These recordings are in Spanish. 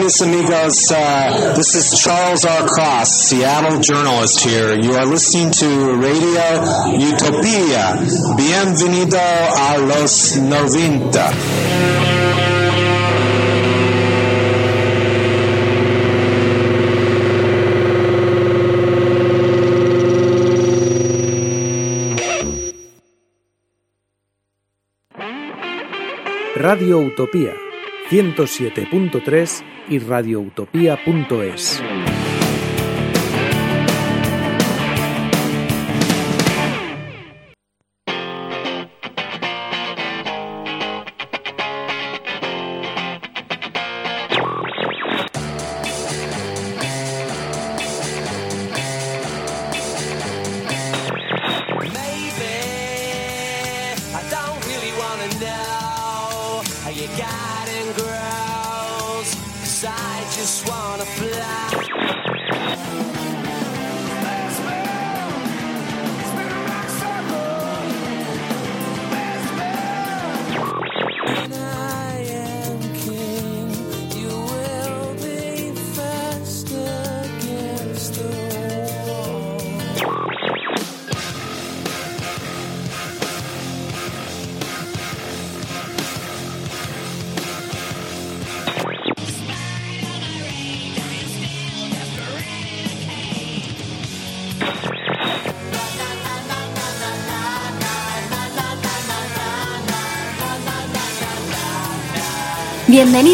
Amigos. Uh, this is Charles R. Cross, Seattle journalist here. You are listening to Radio Utopia. Bienvenido a los 90. Radio Utopía 107.3 y radioutopía.es.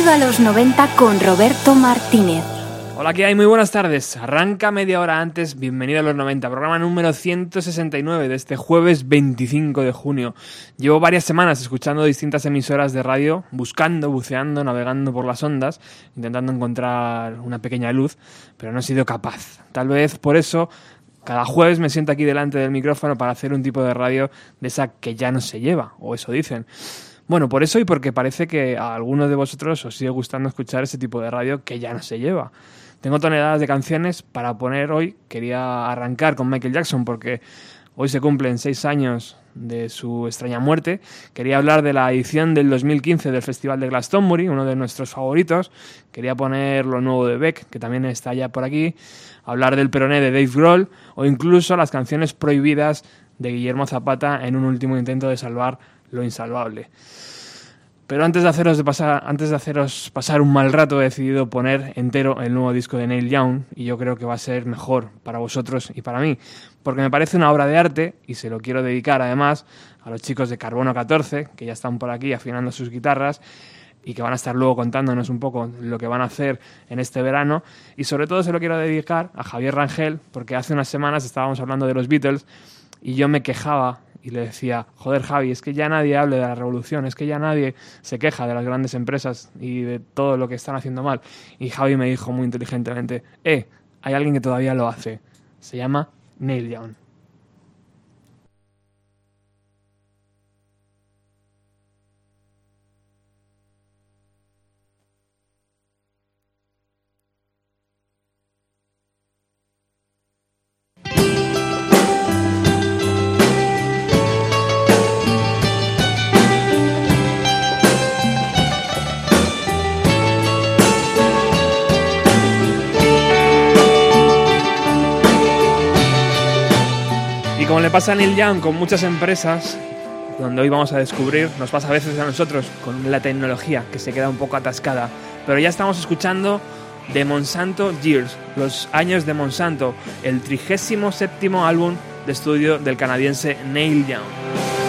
Bienvenido a los 90 con Roberto Martínez. Hola, ¿qué hay? Muy buenas tardes. Arranca media hora antes. Bienvenido a los 90, programa número 169 de este jueves 25 de junio. Llevo varias semanas escuchando distintas emisoras de radio, buscando, buceando, navegando por las ondas, intentando encontrar una pequeña luz, pero no he sido capaz. Tal vez por eso cada jueves me siento aquí delante del micrófono para hacer un tipo de radio de esa que ya no se lleva, o eso dicen. Bueno, por eso y porque parece que a algunos de vosotros os sigue gustando escuchar ese tipo de radio que ya no se lleva. Tengo toneladas de canciones para poner hoy. Quería arrancar con Michael Jackson porque hoy se cumplen seis años de su extraña muerte. Quería hablar de la edición del 2015 del Festival de Glastonbury, uno de nuestros favoritos. Quería poner lo nuevo de Beck, que también está ya por aquí. Hablar del peroné de Dave Grohl o incluso las canciones prohibidas de Guillermo Zapata en un último intento de salvar lo insalvable. Pero antes de, haceros de pasar, antes de haceros pasar un mal rato he decidido poner entero el nuevo disco de Neil Young y yo creo que va a ser mejor para vosotros y para mí, porque me parece una obra de arte y se lo quiero dedicar además a los chicos de Carbono 14, que ya están por aquí afinando sus guitarras y que van a estar luego contándonos un poco lo que van a hacer en este verano. Y sobre todo se lo quiero dedicar a Javier Rangel, porque hace unas semanas estábamos hablando de los Beatles y yo me quejaba y le decía, joder Javi, es que ya nadie habla de la revolución, es que ya nadie se queja de las grandes empresas y de todo lo que están haciendo mal. Y Javi me dijo muy inteligentemente, eh, hay alguien que todavía lo hace. Se llama Neil Young. Como le pasa a Neil Young con muchas empresas, donde hoy vamos a descubrir, nos pasa a veces a nosotros con la tecnología que se queda un poco atascada. Pero ya estamos escuchando de Monsanto Years, los años de Monsanto, el trigésimo séptimo álbum de estudio del canadiense Neil Young.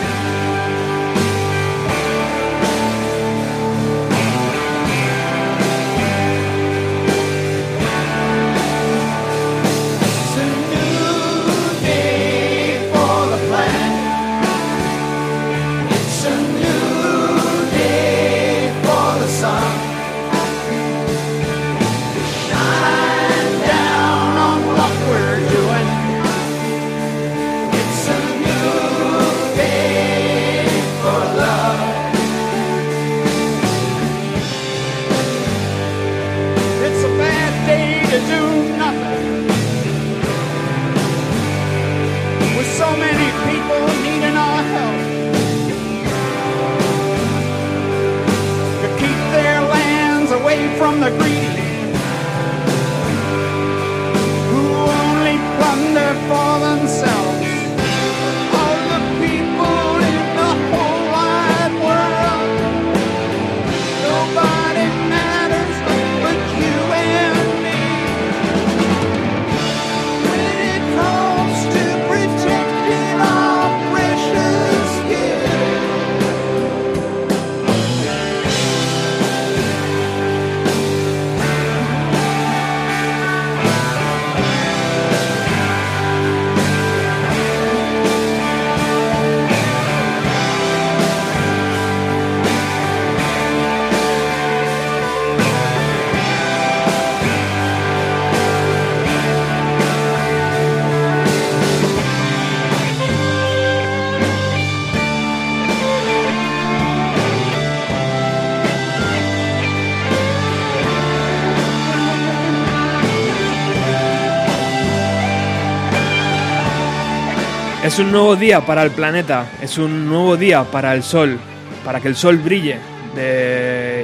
Es un nuevo día para el planeta, es un nuevo día para el sol, para que el sol brille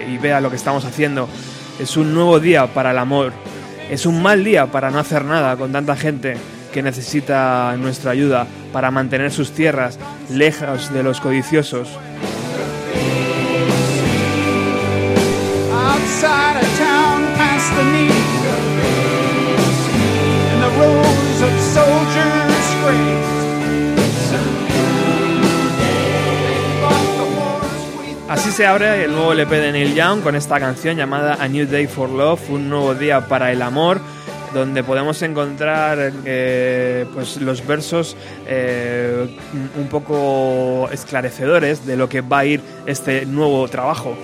y vea lo que estamos haciendo. Es un nuevo día para el amor. Es un mal día para no hacer nada con tanta gente que necesita nuestra ayuda para mantener sus tierras lejos de los codiciosos. Así se abre el nuevo LP de Neil Young con esta canción llamada A New Day for Love, un nuevo día para el amor, donde podemos encontrar eh, pues los versos eh, un poco esclarecedores de lo que va a ir este nuevo trabajo.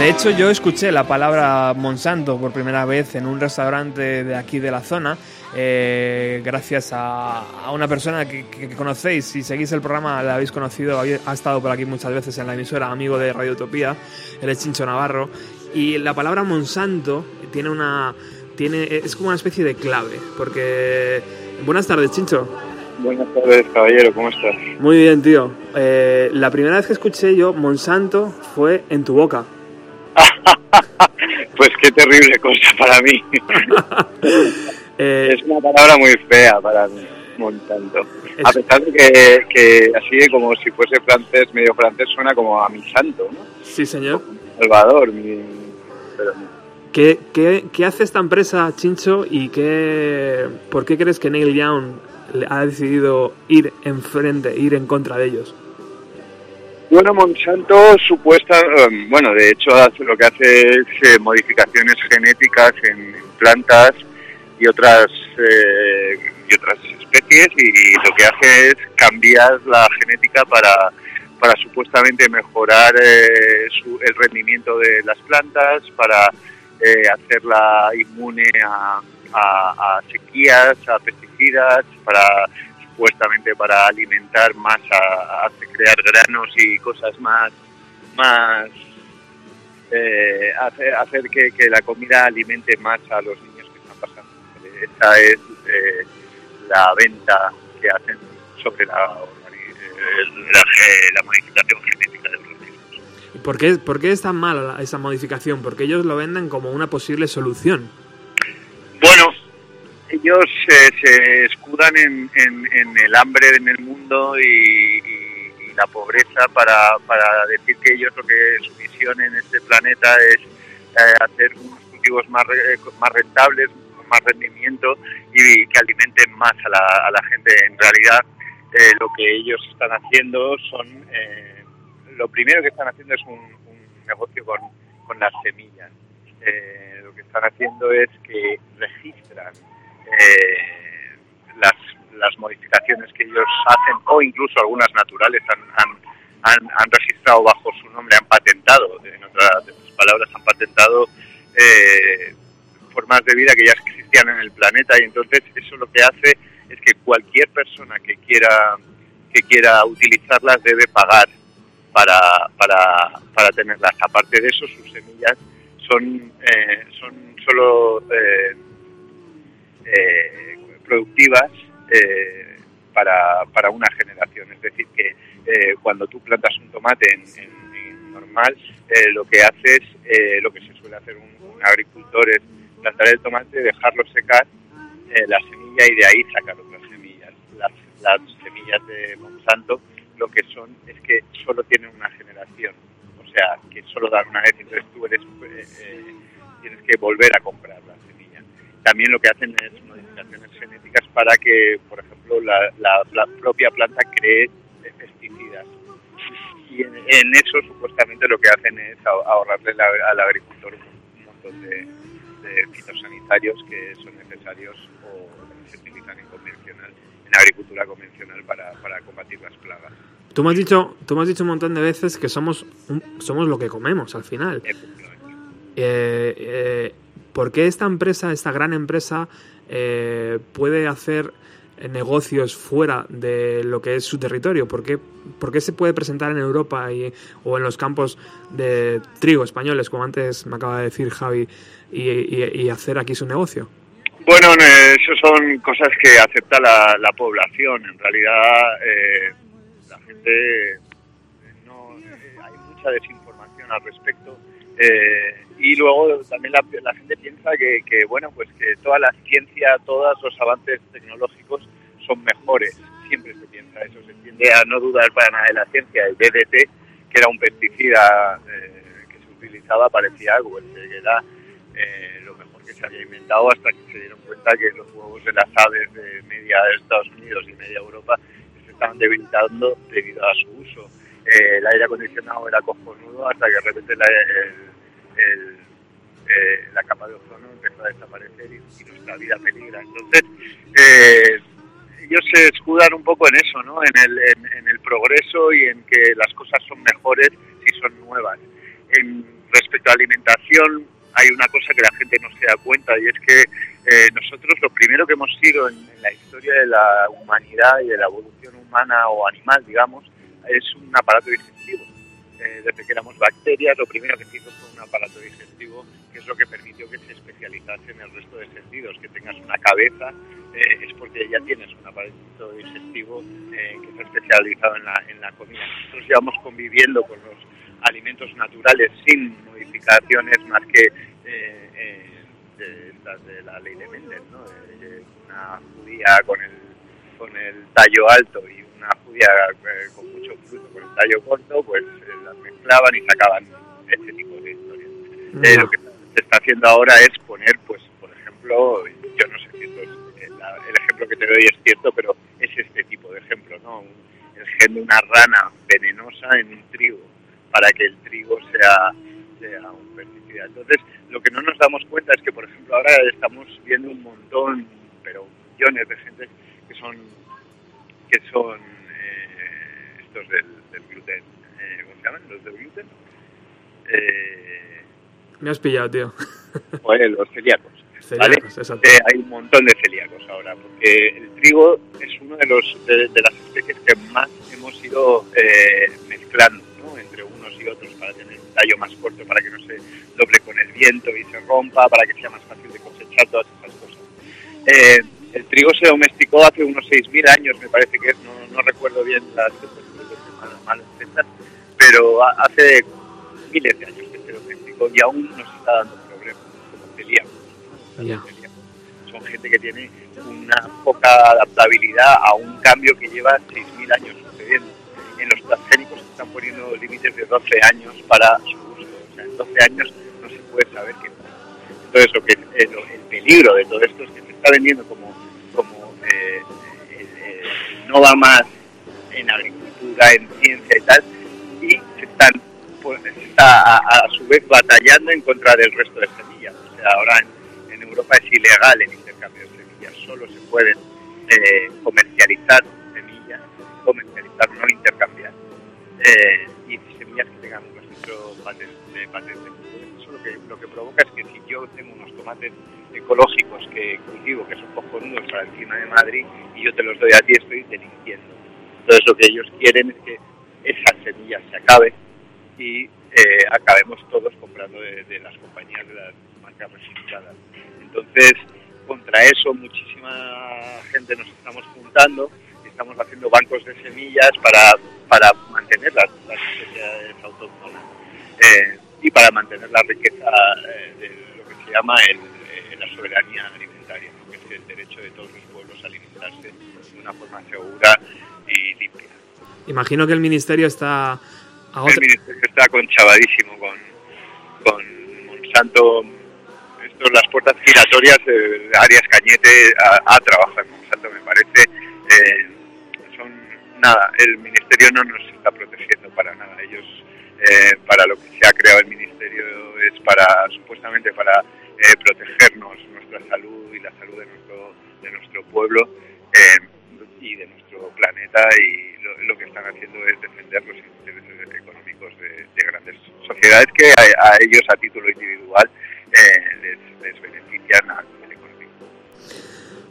De hecho, yo escuché la palabra Monsanto por primera vez en un restaurante de aquí de la zona, eh, gracias a, una persona que, conocéis. Si seguís el programa, la habéis conocido, ha estado por aquí muchas veces en la emisora, amigo de Radio Utopía, él es Chincho Navarro. Y la palabra Monsanto tiene una, tiene, es como una especie de clave, porque... Buenas tardes, Chincho. Buenas tardes, caballero, ¿cómo estás? Muy bien, tío. Eh, la primera vez que escuché yo Monsanto fue en tu boca. pues qué terrible cosa para mí. Eh, es una palabra muy fea para mí, Monsanto. A pesar de que, así como si fuese francés, medio francés, suena como a mi santo, ¿no? Sí, señor. Salvador, mi... ¿Qué, qué, qué hace esta empresa, Chincho, y qué, por qué crees que Neil Young ha decidido ir enfrente, ir en contra de ellos? Bueno, Monsanto supuesta, em, bueno, de hecho lo que hace es eh, modificaciones genéticas en, plantas y otras eh, y otras especies y, lo que hace es cambiar la genética para, para supuestamente mejorar eh, el rendimiento de las plantas, para hacerla inmune a, a sequías, a pesticidas, para supuestamente para alimentar más, a, crear granos y cosas más, más eh, hacer, que, la comida alimente más a los que Esa es eh, la venta que hacen sobre la, la, modificación genética de los organismos. ¿Por qué, ¿Por qué es tan mala esa modificación? Porque ellos lo venden como una posible solución. Bueno, ellos se escudan en, el hambre en el mundo y, la pobreza para, para, decir que ellos lo que su misión en este planeta es eh, hacer unos cultivos más, más rentables, más rendimiento y que alimenten más a la, gente. En realidad, eh, lo que ellos están haciendo son, eh, lo primero que están haciendo es un, negocio con, con las semillas. lo que están haciendo es que registran eh, las, las modificaciones que ellos hacen o incluso algunas naturales han, han, han, registrado bajo su nombre, han patentado, en otras, palabras, han patentado eh, formas de vida que ya en el planeta y entonces eso lo que hace es que cualquier persona que quiera que quiera utilizarlas debe pagar para, para, para tenerlas. Aparte de eso, sus semillas son, eh, son solo eh, eh, productivas eh, para, para, una generación. Es decir, que eh, cuando tú plantas un tomate en, normal, lo que haces, lo que se suele hacer un, agricultor es plantar el tomate, dejarlo secar, la semilla y de ahí sacar otras semillas. Las, las semillas de Monsanto lo que son es que solo tienen una generación, o sea, que solo dan una vez, entonces tú eres, tienes que volver a comprarlas también lo que hacen es modificaciones genéticas para que, por ejemplo, la, propia planta cree pesticidas. Y en, eso supuestamente lo que hacen es ahorrarle al agricultor un, montón de, fitosanitarios que son necesarios o se utilizan en convencional, en agricultura convencional para, para combatir las plagas. Tú me has dicho, tú me has dicho un montón de veces que somos somos lo que comemos al final. Eh, eh, ¿Por qué esta empresa, esta gran empresa, eh, puede hacer negocios fuera de lo que es su territorio? ¿Por qué, se puede presentar en Europa y, o en los campos de trigo españoles, como antes me acaba de decir Javi, y, hacer aquí su negocio? Bueno, eso son cosas que acepta la, la población. En realidad, eh, la gente no eh, hay mucha desinformación al respecto. Eh, y luego también la, la gente piensa que, que, bueno, pues que toda la ciencia, todos los avances tecnológicos son mejores. Siempre se piensa eso, se tiende a no dudar para nada de la ciencia. El DDT, que era un pesticida eh, que se utilizaba, parecía algo, que era eh, lo mejor que se había inventado hasta que se dieron cuenta que los huevos de las aves de media Estados Unidos y media Europa se estaban debilitando debido a su uso. Eh, el aire acondicionado era cojonudo hasta que de repente la, el, eh, la capa de ozono empezó a desaparecer y, y nuestra vida peligra. Entonces, eh, ellos se escudan un poco en eso, ¿no? En el, en, en el progreso y en que las cosas son mejores si son nuevas. En, respecto a alimentación, hay una cosa que la gente no se da cuenta y es que eh, nosotros lo primero que hemos sido en, en, la historia de la humanidad y de la evolución humana o animal, digamos, es un aparato digestivo. Eh, desde que éramos bacterias, lo primero que hizo fue un aparato digestivo, que es lo que permitió que se especializase en el resto de sentidos, que tengas una cabeza, eh, es porque ya tienes un aparato digestivo eh, que está especializado en la, en la comida. Nosotros llevamos conviviendo con los alimentos naturales sin modificaciones más que eh, de, de, la ley de Mendel, ¿no? Una judía con el, con el tallo alto y una judía eh, con mucho fruto con el tallo corto, pues las mezclaban y sacaban este tipo de historias. No. lo que se está haciendo ahora es poner, pues, por ejemplo, yo no sé si esto es, el, el ejemplo que te doy es cierto, pero es este tipo de ejemplo, ¿no? el gen de una rana venenosa en un trigo para que el trigo sea, sea un pesticida. Entonces, lo que no nos damos cuenta es que, por ejemplo, ahora estamos viendo un montón, pero millones de gente que son que son eh, estos del, del gluten. Eh, ¿Cómo se llaman? ¿Los del gluten? Eh, Me has pillado, tío. Pues los celíacos. celíacos ¿vale? Eh, hay un montón de celíacos ahora, porque el trigo es uno de, los, de, de las especies que más hemos ido eh, mezclando entre unos y otros para tener un tallo más corto, para que no se doble con el viento y se rompa, para que sea más fácil de cosechar, todas esas cosas. Eh, el trigo se domesticó hace unos 6.000 años, me parece que es, no, no recuerdo bien las malas fechas, pero hace miles de años que se domesticó y aún nos está dando problemas como celíacos. Yeah. Son gente que tiene una poca adaptabilidad a un cambio que lleva 6.000 años sucediendo. En los transgénicos se están poniendo límites de 12 años para su uso. O sea, en 12 años no se puede saber qué pasa. Entonces, lo que, el, el peligro de todo esto es que se está vendiendo como, como eh, eh, no va más en agricultura, en ciencia y tal, y se están pues, está a, a, su vez batallando en contra del resto de semillas. O sea, ahora en, en Europa es ilegal el intercambio de semillas, solo se pueden eh, comercializar semillas, comercializar, no intercambiar, eh, y semillas que tengan un registro patente. patente. Eso lo que, lo que provoca es que si yo tengo unos tomates ecológicos que cultivo, que son cojonudos para el clima de Madrid, y yo te los doy a ti, estoy delinquiendo. Entonces lo que ellos quieren es que semillas se acaben y eh, acabemos todos comprando de, las compañías de las marcas registradas. Entonces, contra eso muchísima gente nos estamos juntando y estamos haciendo bancos de semillas para, para mantener las, las autóctonas eh, y para mantener la riqueza eh, de lo que se llama el, la soberanía alimentaria, ¿no? que es el derecho de todos los pueblos a alimentarse de una forma segura y limpia. Imagino que el ministerio está el ministerio está conchavadísimo con, con Monsanto. Esto, las puertas giratorias de Arias Cañete a, a trabajar en Monsanto, me parece. Eh, son nada, el ministerio no nos está protegiendo para nada. Ellos, eh, para lo que se ha creado el ministerio, es para supuestamente para eh, protegernos, nuestra salud y la salud de nuestro, de nuestro pueblo eh, y de nuestro planeta. Y lo, que están haciendo es defender los intereses económicos de, de grandes sociedades que a, ellos a título individual eh, les, les, benefician a nivel económico.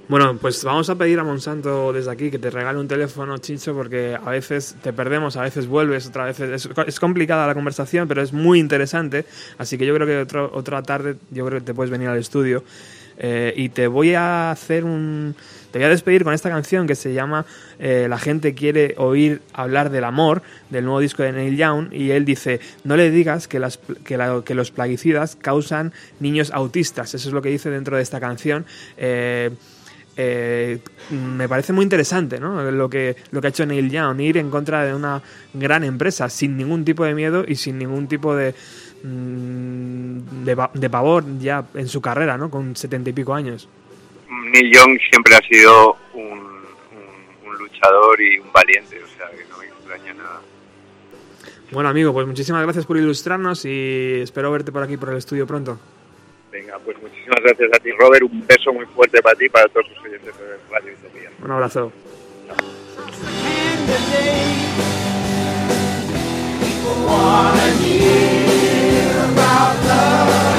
Bueno, pues vamos a pedir a Monsanto desde aquí que te regale un teléfono, Chicho, porque a veces te perdemos, a veces vuelves, otra vez es, es complicada la conversación, pero es muy interesante, así que yo creo que otro, otra tarde yo creo que te puedes venir al estudio Eh, y te voy a hacer un... Te voy a despedir con esta canción que se llama eh, La gente quiere oír hablar del amor, del nuevo disco de Neil Young, y él dice, no le digas que, las, que, los plaguicidas causan niños autistas. Eso es lo que dice dentro de esta canción. Eh, eh, me parece muy interesante ¿no? lo, que, lo que ha hecho Neil Young, ir en contra de una gran empresa sin ningún tipo de miedo y sin ningún tipo de, de, pa- de pavor ya en su carrera, ¿no? con setenta y pico años. Neil Young siempre ha sido un, un- un luchador y un valiente, o sea que no me extraña nada. Bueno amigo, pues muchísimas gracias por ilustrarnos y espero verte por aquí por el estudio pronto. Venga, pues muchísimas gracias a ti, Robert. Un beso muy fuerte para ti y para todos los oyentes de Radio Utopía. Un abrazo. La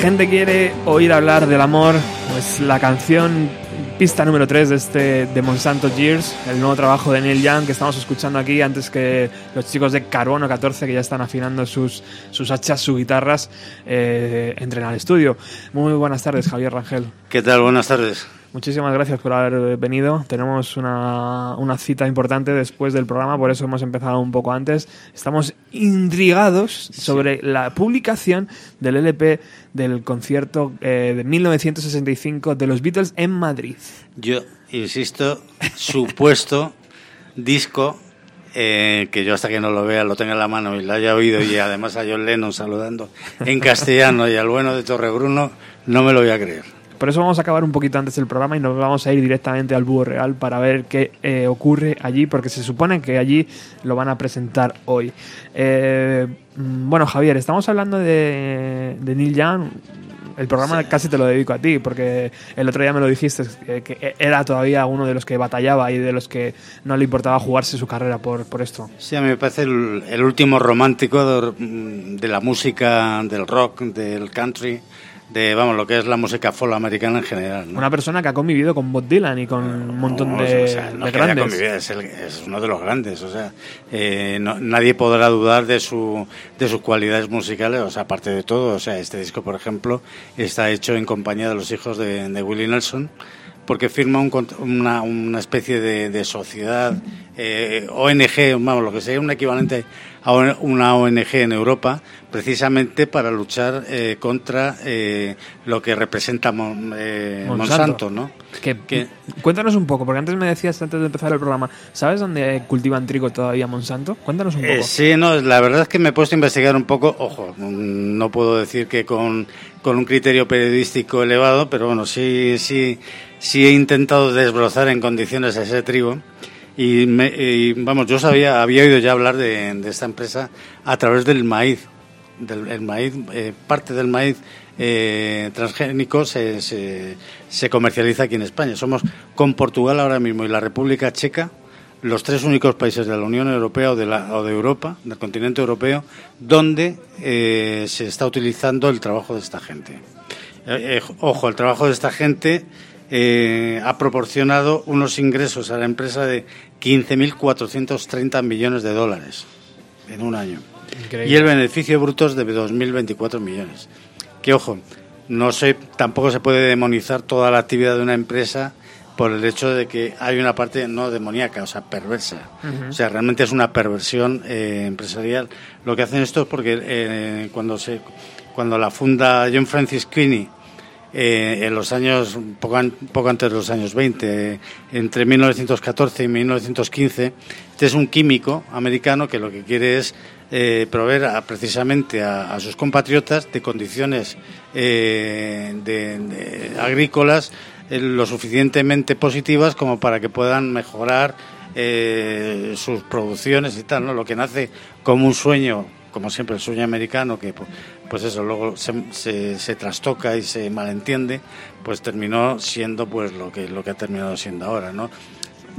gente quiere oír hablar del amor, pues la canción pista número 3 de este de Monsanto Years, el nuevo trabajo de Neil Young que estamos escuchando aquí antes que los chicos de Carbono 14 que ya están afinando sus, sus hachas, sus guitarras, eh, entren al estudio. Muy buenas tardes, Javier Rangel. ¿Qué tal? Buenas tardes. Muchísimas gracias por haber venido. Tenemos una, una cita importante después del programa, por eso hemos empezado un poco antes. Estamos intrigados sobre la publicación del LP del concierto eh, de 1965 de los Beatles en Madrid. Yo insisto, supuesto disco eh, que yo hasta que no lo vea, lo tenga en la mano y lo haya oído y además a John Lennon saludando en castellano y al bueno de Torrebruno, no me lo voy a creer. Por eso vamos a acabar un poquito antes del programa y nos vamos a ir directamente al Búho Real para ver qué eh, ocurre allí, porque se supone que allí lo van a presentar hoy. Eh, mm, bueno, Javier, estamos hablando de, de Neil Young. El programa casi te lo dedico a ti, porque el otro día me lo dijiste, que, que era todavía uno de los que batallaba y de los que no le importaba jugarse su carrera por, por esto. Sí, a mí me parece el, el último romántico de, de la música, del rock, del country de vamos lo que es la música folk americana en general. ¿no? Una persona que ha convivido con Bob Dylan y con un montón de, o sea, no de que haya grandes. convivido, es, el- es uno de los grandes. O sea, eh, no- nadie podrá dudar de su de sus cualidades musicales. O sea, aparte de todo, o sea, este disco, por ejemplo, está hecho en compañía de los hijos de, de Willie Nelson. porque firma un una, una especie de, de sociedad, eh, ONG, vamos, lo que sería un equivalente a un- una ONG en Europa, precisamente para luchar eh, contra eh, lo que representa Mon- eh, Monsanto, ¿no? Que, Que- Cuéntanos un poco, porque antes me decías antes de empezar el programa, ¿sabes dónde cultivan trigo todavía Monsanto? Cuéntanos un poco. Eh, sí, no, la verdad es que me he puesto a investigar un poco, ojo, no puedo decir que con, con un criterio periodístico elevado, pero bueno, sí, sí, sí he intentado desbrozar en condiciones ese trigo. Y, me- y, vamos, yo sabía, había oído ya hablar de, esta empresa a través del maíz. Del el maíz, eh, parte del maíz eh, transgénico se, comercializa aquí en España. Somos con Portugal ahora mismo y la República Checa los tres únicos países de la Unión Europea o de, la, o de Europa, del continente europeo, donde eh, se está utilizando el trabajo de esta gente. Eh, ojo, el trabajo de esta gente ha proporcionado unos ingresos a la empresa de 15.430 millones de dólares en un año. Increíble. Y el beneficio bruto es de 2.024 millones. Que ojo, no sé, tampoco se puede demonizar toda la actividad de una empresa por el hecho de que hay una parte no demoníaca, o sea, perversa. O sea, realmente es una perversión eh, empresarial. Lo que hacen esto es porque eh, cuando se cuando la funda John Francis Queenie eh, en los años, poco, poco antes de los años 20, eh, entre 1914 y 1915. Este es un químico americano que lo que quiere es eh, proveer a- precisamente a, a sus compatriotas de condiciones eh, de- agrícolas eh, lo suficientemente positivas como para que puedan mejorar sus producciones y tal, ¿no? Lo que nace como un sueño, como siempre el sueño americano, que pu- pues eso luego se, se, se trastoca y se malentiende, pues terminó siendo pues lo que lo que ha terminado siendo ahora, ¿no?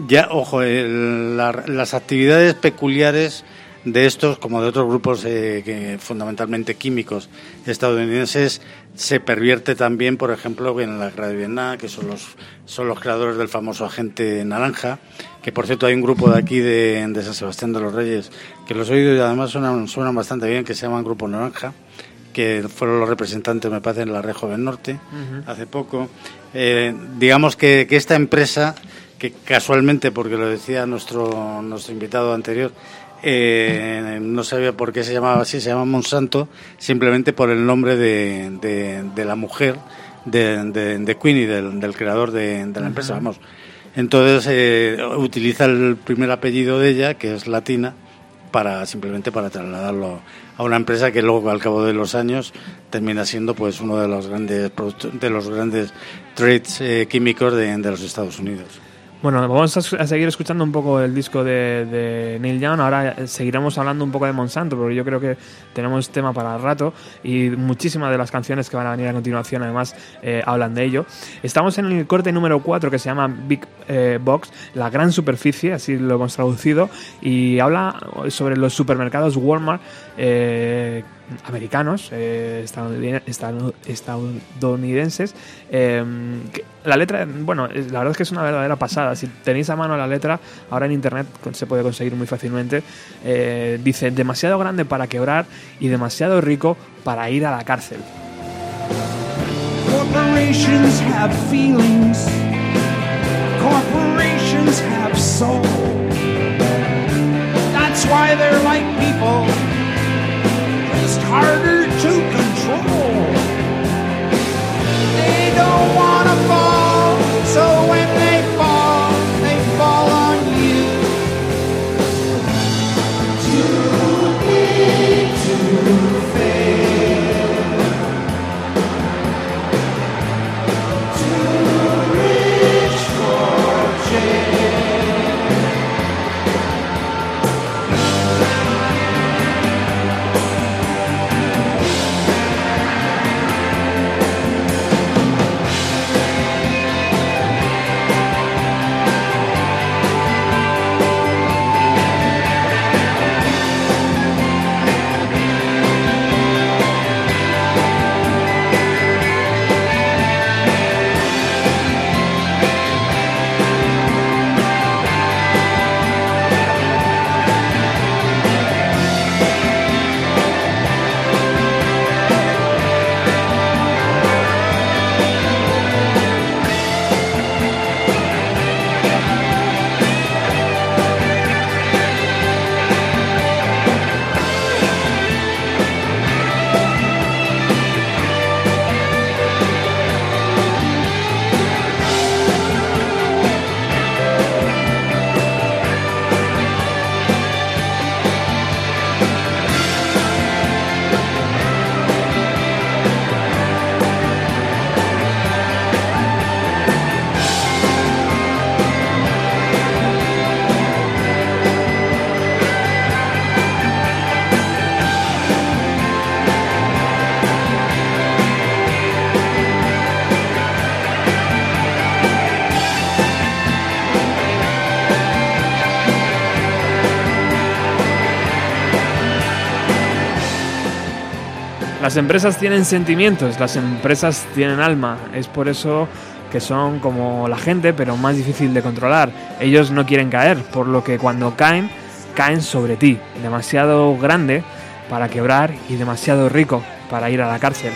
Ya, ojo, el- la- las actividades peculiares de estos, como de otros grupos eh, que fundamentalmente químicos estadounidenses, se pervierte también, por ejemplo, en la Vietnam, que son los, son los creadores del famoso agente naranja, que por cierto hay un grupo de aquí de, de San Sebastián de los Reyes, que los he oído y además suenan, suenan bastante bien, que se llaman Grupo Naranja, que fueron los representantes, me parece, en la Red Joven Norte, hace poco. Eh, digamos que, que esta empresa, que casualmente, porque lo decía nuestro, nuestro invitado anterior, eh, no sabía por qué se llamaba así, se llama Monsanto, simplemente por el nombre de, de, de la mujer de, de, de Queenie, del, del creador de, la empresa, vamos. Entonces eh, utiliza el primer apellido de ella, que es latina, para simplemente para trasladarlo a una empresa que luego al cabo de los años termina siendo pues uno de los grandes de los grandes trades eh, químicos de, de los Estados Unidos. Bueno, vamos a, seguir escuchando un poco el disco de, Neil Young. Ahora eh, seguiremos hablando un poco de Monsanto, porque yo creo que tenemos tema para rato y muchísimas de las canciones que van a venir a continuación, además, eh, hablan de ello. Estamos en el corte número 4 que se llama Big eh, Box, la gran superficie, así lo hemos traducido, y habla sobre los supermercados Walmart. eh, americanos, eh, estadounidenses. que la letra, bueno, la verdad es que es una verdadera pasada. Si tenéis a mano la letra, ahora en internet se puede conseguir muy fácilmente. Eh, dice, demasiado grande para quebrar y demasiado rico para ir a la cárcel. Corporations have feelings. Corporations have soul. That's why they're like people, just harder to control. They don't want to fall, Las empresas tienen sentimientos, las empresas tienen alma. Es por eso que son como la gente, pero más difícil de controlar. Ellos no quieren caer, por lo que cuando caen, caen sobre ti. Demasiado grande para quebrar y demasiado rico para ir a la cárcel.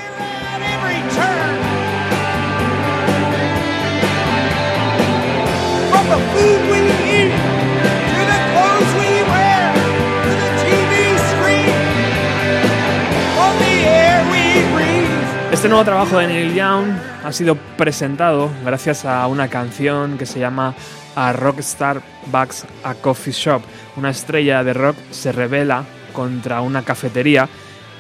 Este nuevo trabajo de Neil Young ha sido presentado gracias a una canción que se llama A Rockstar Bugs a Coffee Shop. Una estrella de rock se revela contra una cafetería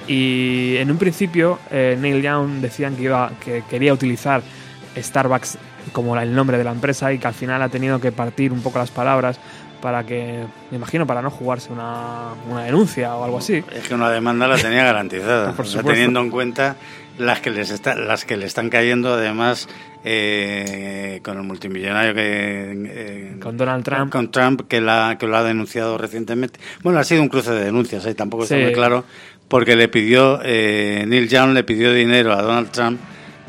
y en un principio eh, Neil Young decían que, iba, que quería utilizar Starbucks como el nombre de la empresa y que al final ha tenido que partir un poco las palabras para que, me imagino, para no jugarse una, una denuncia o algo así. Es que una demanda la tenía garantizada, Por O sea, teniendo en cuenta las que les está, las que le están cayendo, además eh, con el multimillonario que eh, Con Donald Trump. con Trump que, la, que lo ha denunciado recientemente. Bueno, ha sido un cruce de denuncias, ¿eh? tampoco está Sí. muy claro, porque le pidió eh, Neil Young le pidió dinero a Donald Trump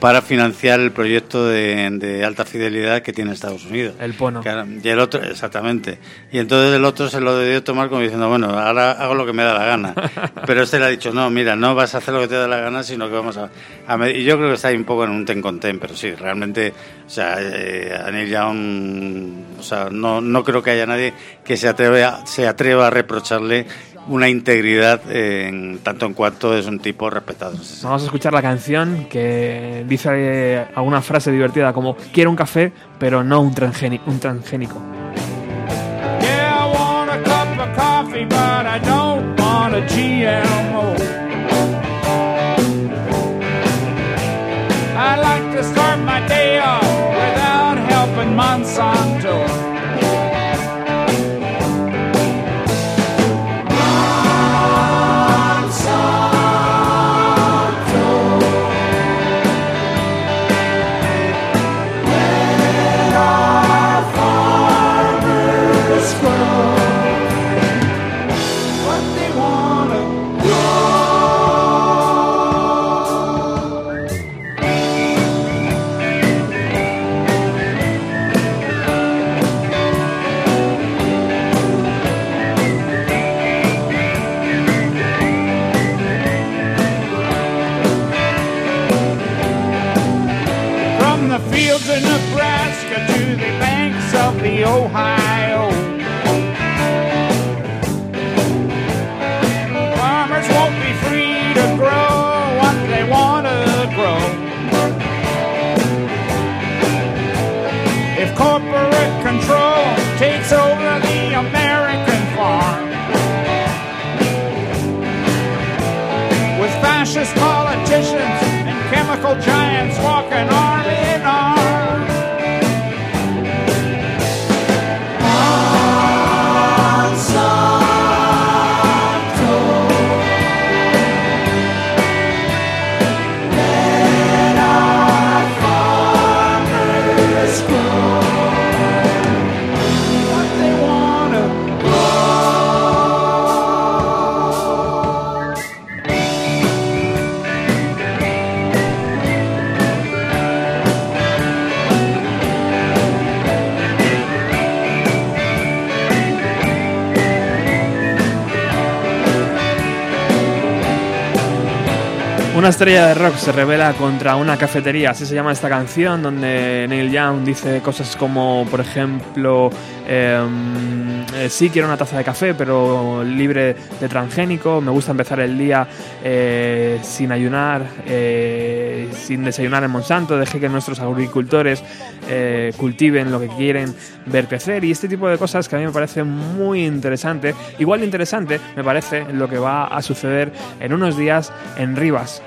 para financiar el proyecto de, de alta fidelidad que tiene Estados Unidos. El Pono. Y el otro, exactamente. Y entonces el otro se lo debió tomar como diciendo, bueno, ahora hago lo que me da la gana. Pero este le ha dicho, no, mira, no vas a hacer lo que te da la gana, sino que vamos a... a med-". y yo creo que está ahí un poco en un ten con ten, pero sí, realmente, o sea, eh, a Neil Young, o sea, no, no creo que haya nadie que se atreve a, se atreva a reprocharle una integridad en, tanto en cuanto es un tipo respetado. Vamos a escuchar la canción que dice eh, alguna frase divertida como quiero un café, pero no un, un transgénico. Yeah, I estrella de rock se revela contra una cafetería, así se llama esta canción, donde Neil Young dice cosas como, por ejemplo, em, eh, sí quiero una taza de café, pero libre de transgénico, me gusta empezar el día eh, sin ayunar, eh, sin desayunar en Monsanto, dejé que nuestros agricultores cultiven lo que quieren ver crecer y este tipo de cosas que a mí me parece muy interesante. Igual de interesante me parece lo que va a suceder en unos días en Rivas.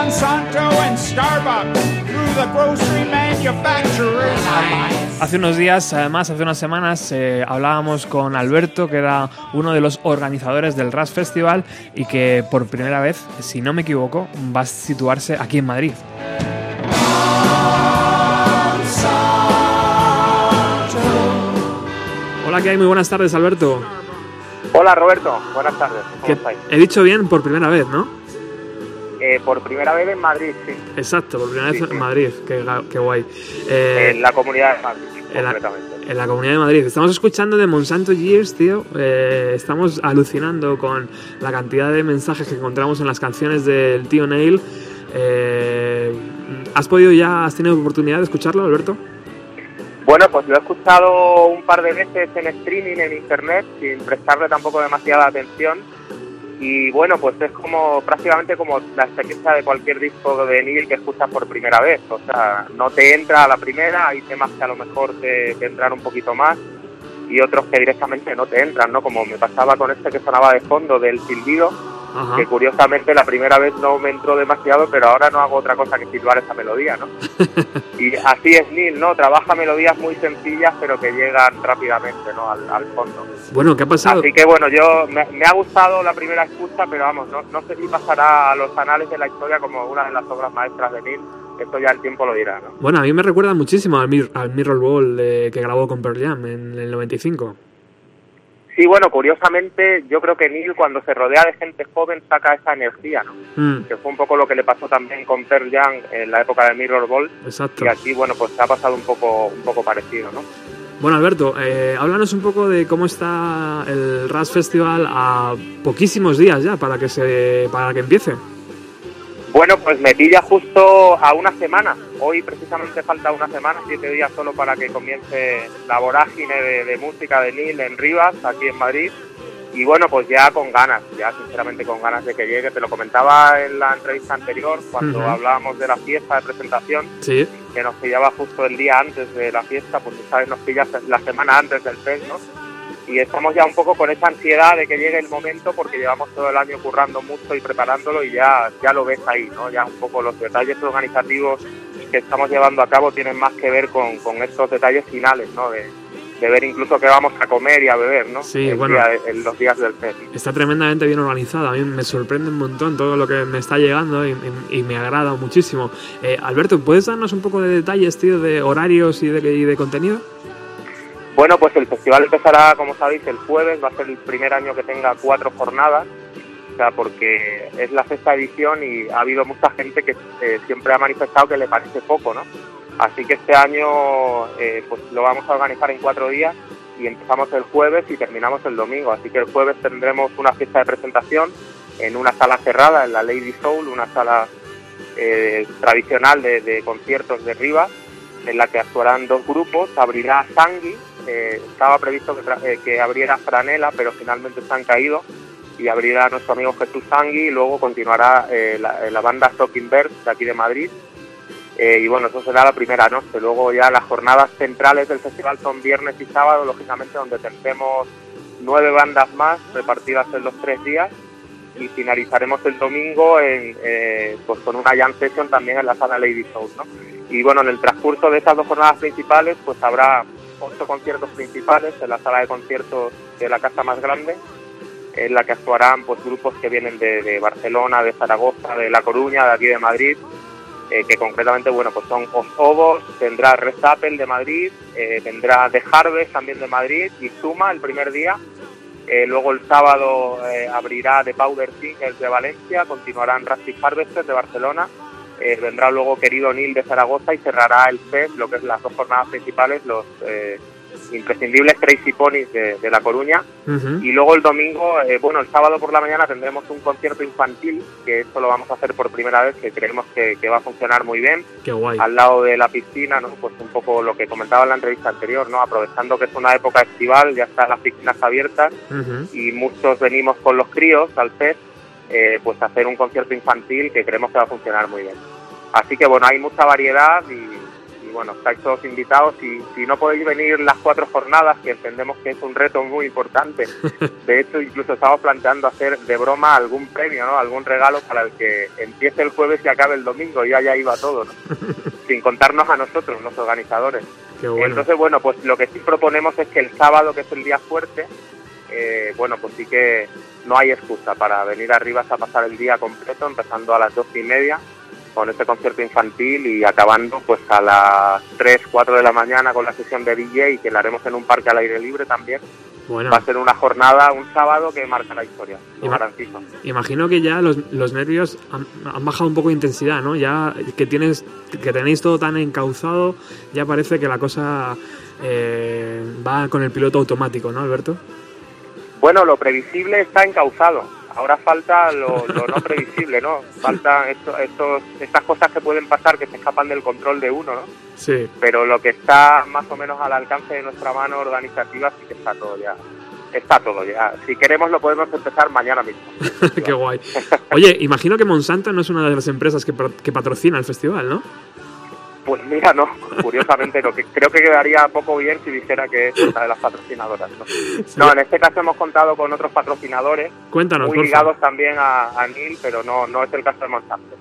Monsanto and Starbucks through the grocery manufacturers' lines. Hace unos días, además, hace unas semanas, eh, hablábamos con Alberto, que era uno de los organizadores del RAS Festival y que por primera vez, si no me equivoco, va a situarse aquí en Madrid. Hola, ¿qué hay? Muy buenas tardes, Alberto. Hola Roberto, buenas tardes. ¿Cómo estáis? he dicho bien por primera vez, ¿no? Eh, por primera vez en Madrid, sí, Exacto, por primera Sí, vez en Madrid. Qué, qué guay. Eh, en la comunidad de Madrid, en la- completamente. En la Comunidad de Madrid. Estamos escuchando de Monsanto Years, tío. Eh, estamos alucinando con la cantidad de mensajes que encontramos en las canciones del tío Neil. Eh, ¿Has podido ya, has tenido oportunidad de escucharlo, Alberto? Bueno, pues lo he escuchado un par de veces en streaming, en internet, sin prestarle tampoco demasiada atención. Y bueno, pues es como prácticamente como la experiencia de cualquier disco de Neil que escuchas por primera vez. O sea, no te entra a la primera, hay temas que a lo mejor te, te entran un poquito más y otros que directamente no te entran, ¿no? Como me pasaba con este que sonaba de fondo del silbido, Ajá. que curiosamente la primera vez no me entró demasiado, pero ahora no hago otra cosa que silbar esa melodía, ¿no? y así es Neil, ¿no? Trabaja melodías muy sencillas, pero que llegan rápidamente, ¿no? Al, al fondo. Bueno, ¿qué ha pasado? Así que bueno, yo me, me ha gustado la primera escucha, pero vamos, no, no sé si pasará a los anales de la historia como una de las obras maestras de Neil. Esto ya el tiempo lo dirá, ¿no? Bueno, a mí me recuerda muchísimo al, Mir al Mirror Ball eh, que grabó con Pearl Jam en el 95. Sí, bueno, curiosamente, yo creo que Neil cuando se rodea de gente joven saca esa energía, ¿no? Mm, Que fue un poco lo que le pasó también con Pearl Jam en la época de Mirror Ball. exacto. Y aquí, bueno, pues ha pasado un poco, un poco parecido, ¿no? Bueno, Alberto, eh, háblanos un poco de cómo está el Ras Festival a poquísimos días ya para que se para que empiece. Bueno, pues me pilla justo a una semana. Hoy precisamente falta una semana, siete días solo para que comience la vorágine de, de música de Neil en Rivas, aquí en Madrid. Y bueno, pues ya con ganas, ya sinceramente con ganas de que llegue. Te lo comentaba en la entrevista anterior, cuando hablábamos de la fiesta de presentación, Sí, que nos pillaba justo el día antes de la fiesta, pues sabes, nos pillas la semana antes del fest, ¿no? Y estamos ya un poco con esa ansiedad de que llegue el momento porque llevamos todo el año currando mucho y preparándolo y ya, ya lo ves ahí, ¿no? Ya un poco los detalles organizativos que estamos llevando a cabo tienen más que ver con, con estos detalles finales, ¿no? De, de ver incluso qué vamos a comer y a beber, ¿no? Sí, El bueno. día- los días del fest. está tremendamente bien organizado. A mí me sorprende un montón todo lo que me está llegando y, y- y me agrada muchísimo. Eh, Alberto, ¿puedes darnos un poco de detalles, tío, de horarios y de, y de contenido? Bueno, pues el festival empezará, como sabéis, el jueves, va a ser el primer año que tenga cuatro jornadas, o sea, porque es la sexta edición y ha habido mucha gente que eh, siempre ha manifestado que le parece poco, ¿no? Así que este año eh, pues lo vamos a organizar en cuatro días y empezamos el jueves y terminamos el domingo, así que el jueves tendremos una fiesta de presentación en una sala cerrada, en la Lady Soul, una sala eh, tradicional de, de conciertos de Rivas, en la que actuarán dos grupos, abrirá Sangui, eh, estaba previsto que, eh, que abriera Franela, pero finalmente se han caído, y abrirá nuestro amigo Jesús Sangui, y luego continuará eh, la, eh, la banda Shocking Birds de aquí de Madrid, y bueno, eso será la primera noche. Luego ya las jornadas centrales del festival son viernes y sábado, lógicamente, donde tendremos nueve bandas más repartidas en los tres días y finalizaremos el domingo en, eh, pues con una jam session también en la sala Lady Soul, ¿no? Y bueno, en el transcurso de estas dos jornadas principales, pues habrá ocho conciertos principales en la sala de conciertos de la casa más grande, en la que actuarán pues grupos que vienen de, de Barcelona, de Zaragoza, de La Coruña, de aquí de Madrid, eh, que concretamente bueno pues son Osobos, tendrá Red Apple de Madrid, eh, The Harvest también de Madrid y Suma el primer día. Eh, luego el sábado eh, abrirá The Powder Singers de Valencia, continuarán Rusty Harvesters de Barcelona, eh, vendrá luego Querido Nil de Zaragoza y cerrará el FES, lo que es las dos jornadas principales, los eh, imprescindibles Crazy Ponies de, de La Coruña. Y luego el domingo, eh, bueno, el sábado por la mañana tendremos un concierto infantil, que esto lo vamos a hacer por primera vez, que creemos que, que va a funcionar muy bien, Qué guay. al lado de la piscina, ¿no? Pues un poco lo que comentaba en la entrevista anterior, ¿no? Aprovechando que es una época estival, ya están las piscinas abiertas y muchos venimos con los críos al FES, eh, pues a hacer un concierto infantil que creemos que va a funcionar muy bien. Así que bueno, hay mucha variedad y, y, bueno, estáis todos invitados y si no podéis venir las cuatro jornadas, que entendemos que es un reto muy importante, de hecho incluso estamos planteando hacer de broma algún premio, ¿no? Algún regalo para el que empiece el jueves y acabe el domingo y haya ido a todo, ¿no? Sin contarnos a nosotros, los organizadores. Bueno. Entonces, bueno, pues lo que sí proponemos es que el sábado, que es el día fuerte, eh, bueno, pues sí que no hay excusa para venir arriba a pasar el día completo, empezando a las doce y media con este concierto infantil y acabando pues a las 3, 4 de la mañana con la sesión de DJ que la haremos en un parque al aire libre también Bueno. va a ser una jornada, un sábado que marca la historia, lo Ima- garantizo. Imagino que ya los, los nervios han, han bajado un poco de intensidad, ¿no? Ya que tienes que tenéis todo tan encauzado, ya parece que la cosa eh, va con el piloto automático, ¿no, Alberto? Bueno, lo previsible está encauzado. Ahora falta lo, lo no previsible, ¿no? Falta esto, estos, estas cosas que pueden pasar que se escapan del control de uno, ¿no? Sí. Pero lo que está más o menos al alcance de nuestra mano organizativa sí que está todo ya. Está todo ya. Si queremos lo podemos empezar mañana mismo. Qué guay. Oye, imagino que Monsanto no es una de las empresas que patrocina el festival, ¿no? Pues mira, no, curiosamente no, que creo que quedaría poco bien si dijera que es una de las patrocinadoras. No, No, en este caso hemos contado con otros patrocinadores, Cuéntanos, muy ligados también a, a Neil, pero no, no es el caso de Monsanto.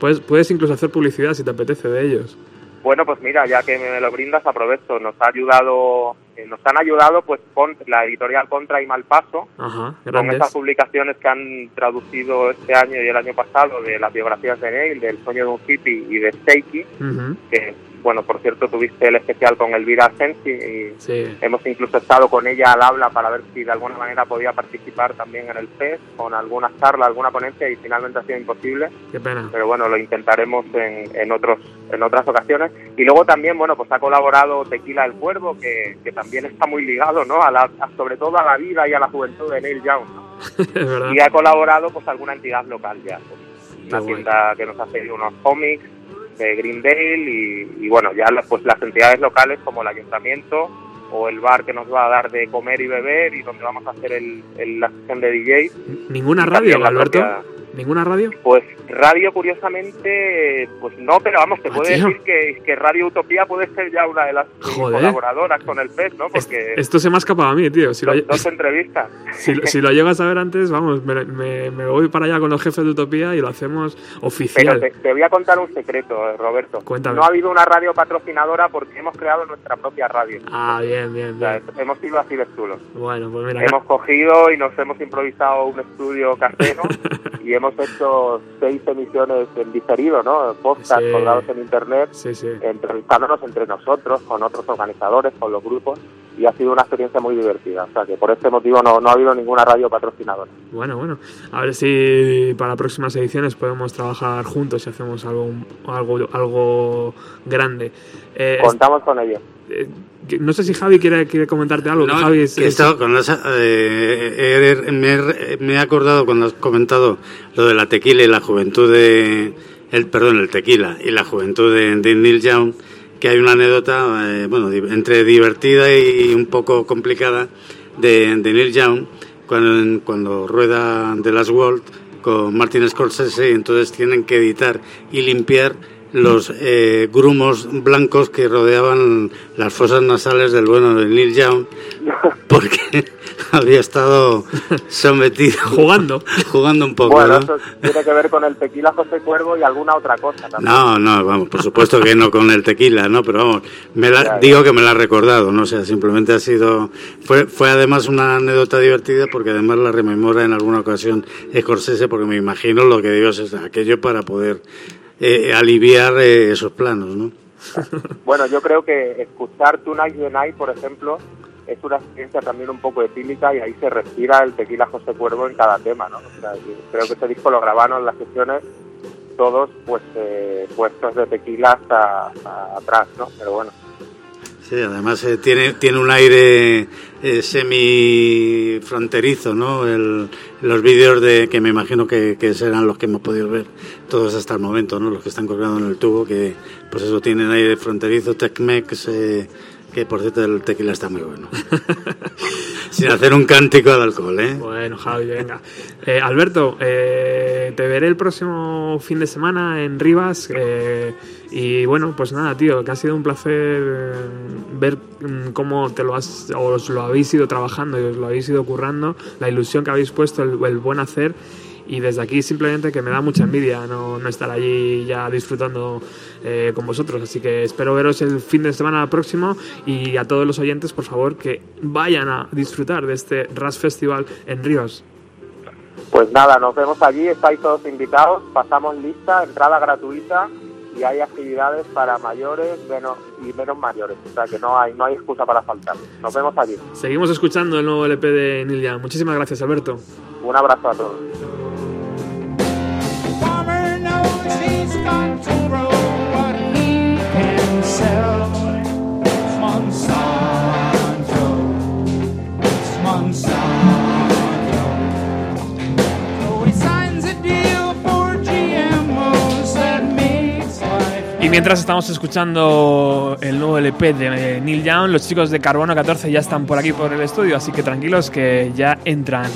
Puedes, puedes incluso hacer publicidad si te apetece de ellos. Bueno, pues mira, ya que me lo brindas, aprovecho. Nos ha ayudado, eh, nos han ayudado, pues, con la editorial Contra y Malpaso, Ajá, con esas publicaciones que han traducido este año y el año pasado de las biografías de Neil, del sueño de un hippie y de Steaky, que, bueno, por cierto, tuviste el especial con Elvira Sensi y Sí. hemos incluso estado con ella al habla para ver si de alguna manera podía participar también en el FES, con alguna charla, alguna ponencia y finalmente ha sido imposible Qué pena. pero bueno, lo intentaremos en, en otros en otras ocasiones. Y luego también, bueno, pues ha colaborado Tequila el Cuervo, que, que también está muy ligado, ¿no? A la, a- sobre todo a la vida y a la juventud de Neil Young, ¿no? Y ha colaborado, pues, alguna entidad local ya. pues, una Qué guay. tienda que nos hace unos cómics de Greendale y, y bueno, ya las- pues las entidades locales como el ayuntamiento o el bar que nos va a dar de comer y beber y donde vamos a hacer el, el- la sesión de DJ. ¿Ninguna radio, la Alberto? propia- ¿Ninguna radio? Pues radio, curiosamente, pues no, pero vamos, te Ah, puedo tío. decir que, que Radio Utopía puede ser ya una de las Joder. colaboradoras con el PES, ¿no? Porque Esto se me ha escapado a mí, tío. Si lo, dos, dos entrevistas. si, lo- si lo llego a saber antes, vamos, me, me- me voy para allá con los jefes de Utopía y lo hacemos Pero oficial. te, te voy a contar un secreto, eh, Roberto. Cuéntame. No ha habido una radio patrocinadora porque hemos creado nuestra propia radio. Ah, bien, bien, O sea, hemos sido así de chulos. Bueno, pues mira, Hemos cogido y nos hemos improvisado un estudio casero y hemos hecho seis emisiones en diferido, ¿no? Podcast Sí. colgados en internet sí, sí. entrevistándonos entre nosotros, con otros organizadores, con los grupos, y ha sido una experiencia muy divertida. O sea que por este motivo no, no ha habido ninguna radio patrocinadora. Bueno, bueno. A ver si para próximas ediciones podemos trabajar juntos y hacemos algo, algo, algo grande. Eh, Contamos con ello. eh, no sé si Javi quiere, quiere comentarte algo. No, Javi es- que estado con eh, me, he- me he acordado cuando has comentado lo de la tequila y la juventud de el perdón el tequila y la juventud de, de Neil Young que hay una anécdota eh, bueno entre divertida y un poco complicada de, de Neil Young cuando, cuando rueda The Last World con Martin Scorsese y entonces tienen que editar y limpiar los eh, grumos blancos que rodeaban las fosas nasales del bueno de Neil Young porque había estado sometido Jugando. jugando un poco Bueno, ¿no? eso tiene que ver con el tequila José Cuervo y alguna otra cosa también. No, no, vamos, por supuesto que no con el tequila, ¿no? Pero vamos, me la- Ya, ya. digo que me la ha recordado, ¿no? O sea, simplemente ha sido... Fue, fue además una anécdota divertida porque además la rememora en alguna ocasión Scorsese porque me imagino lo que dio es aquello para poder eh, aliviar eh, esos planos, ¿no? Bueno, yo creo que escuchar Tonight the Night, por ejemplo, es una experiencia también un poco etílica y ahí se respira el tequila José Cuervo en cada tema, ¿no? O sea, yo creo que ese disco lo grabaron en las sesiones todos pues eh, puestos de tequila hasta, hasta atrás, ¿no? Pero bueno, Sí, además eh, tiene, tiene un aire eh, semi fronterizo, ¿no? El- los vídeos de que me imagino que, que serán los que hemos podido ver todos hasta el momento, ¿no? Los que están colgando en el tubo, que pues eso tienen aire fronterizo, Tex-Mex, eh, que por cierto el tequila está muy bueno. Sin hacer un cántico al alcohol, ¿eh? Bueno, Javi, venga. Eh, Alberto, eh, te veré el próximo fin de semana en Rivas. eh, y bueno, pues nada, tío, que ha sido un placer eh, ver mm, cómo te lo has, os lo habéis ido trabajando y os lo habéis ido currando, la ilusión que habéis puesto, el buen hacer y desde aquí simplemente que me da mucha envidia no, estar allí ya disfrutando eh, con vosotros. Así que espero veros el fin de semana próximo y a todos los oyentes, por favor, que vayan a disfrutar de este RAS Festival en Ríos. Pues nada, nos vemos allí, estáis todos invitados, pasamos lista, entrada gratuita y hay actividades para mayores menos, y menos mayores. O sea que no hay, no hay excusa para faltar. Nos vemos allí. Seguimos escuchando el nuevo LP de Neil Young. Muchísimas gracias, Alberto. Un abrazo a todos. Y mientras estamos escuchando el nuevo LP de Neil Young, los chicos de Carbono 14 ya están por aquí por el estudio, así que tranquilos que ya entran.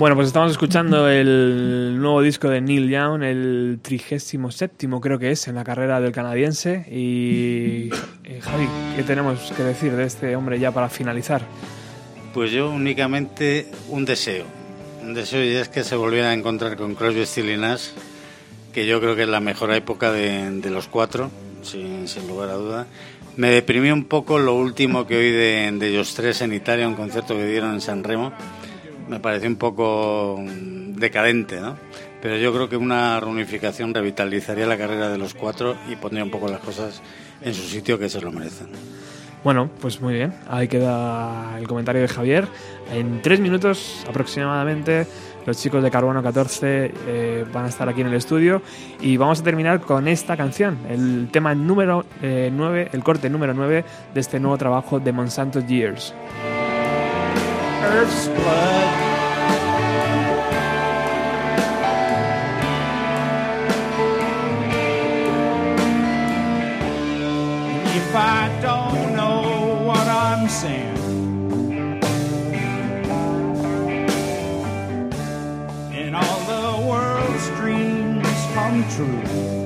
Bueno, pues estamos escuchando el nuevo disco de Neil Young, el 37 creo que es en la carrera del canadiense. Y eh, Javi, ¿qué tenemos que decir de este hombre ya para finalizar? Pues yo únicamente un deseo. Un deseo y es que se volviera a encontrar con Crosby, Stills y Nash, que yo creo que es la mejor época de, de los cuatro, sin, sin lugar a duda. Me deprimió un poco lo último que oí de, de ellos tres en Italia, un concierto que dieron en San Remo. Me pareció un poco mm, decadente, ¿no? Pero yo creo que una reunificación revitalizaría la carrera de los cuatro y pondría un poco las cosas en su sitio que se lo merecen. Bueno, pues muy bien. Ahí queda el comentario de Javier. En tres minutos aproximadamente, los chicos de Carbono 14 eh, van a estar aquí en el estudio y vamos a terminar con esta canción, el tema número 9, el corte número 9 de este nuevo trabajo de Monsanto Years. Earth's blood. If I don't know what I'm saying, and all the world's dreams come true.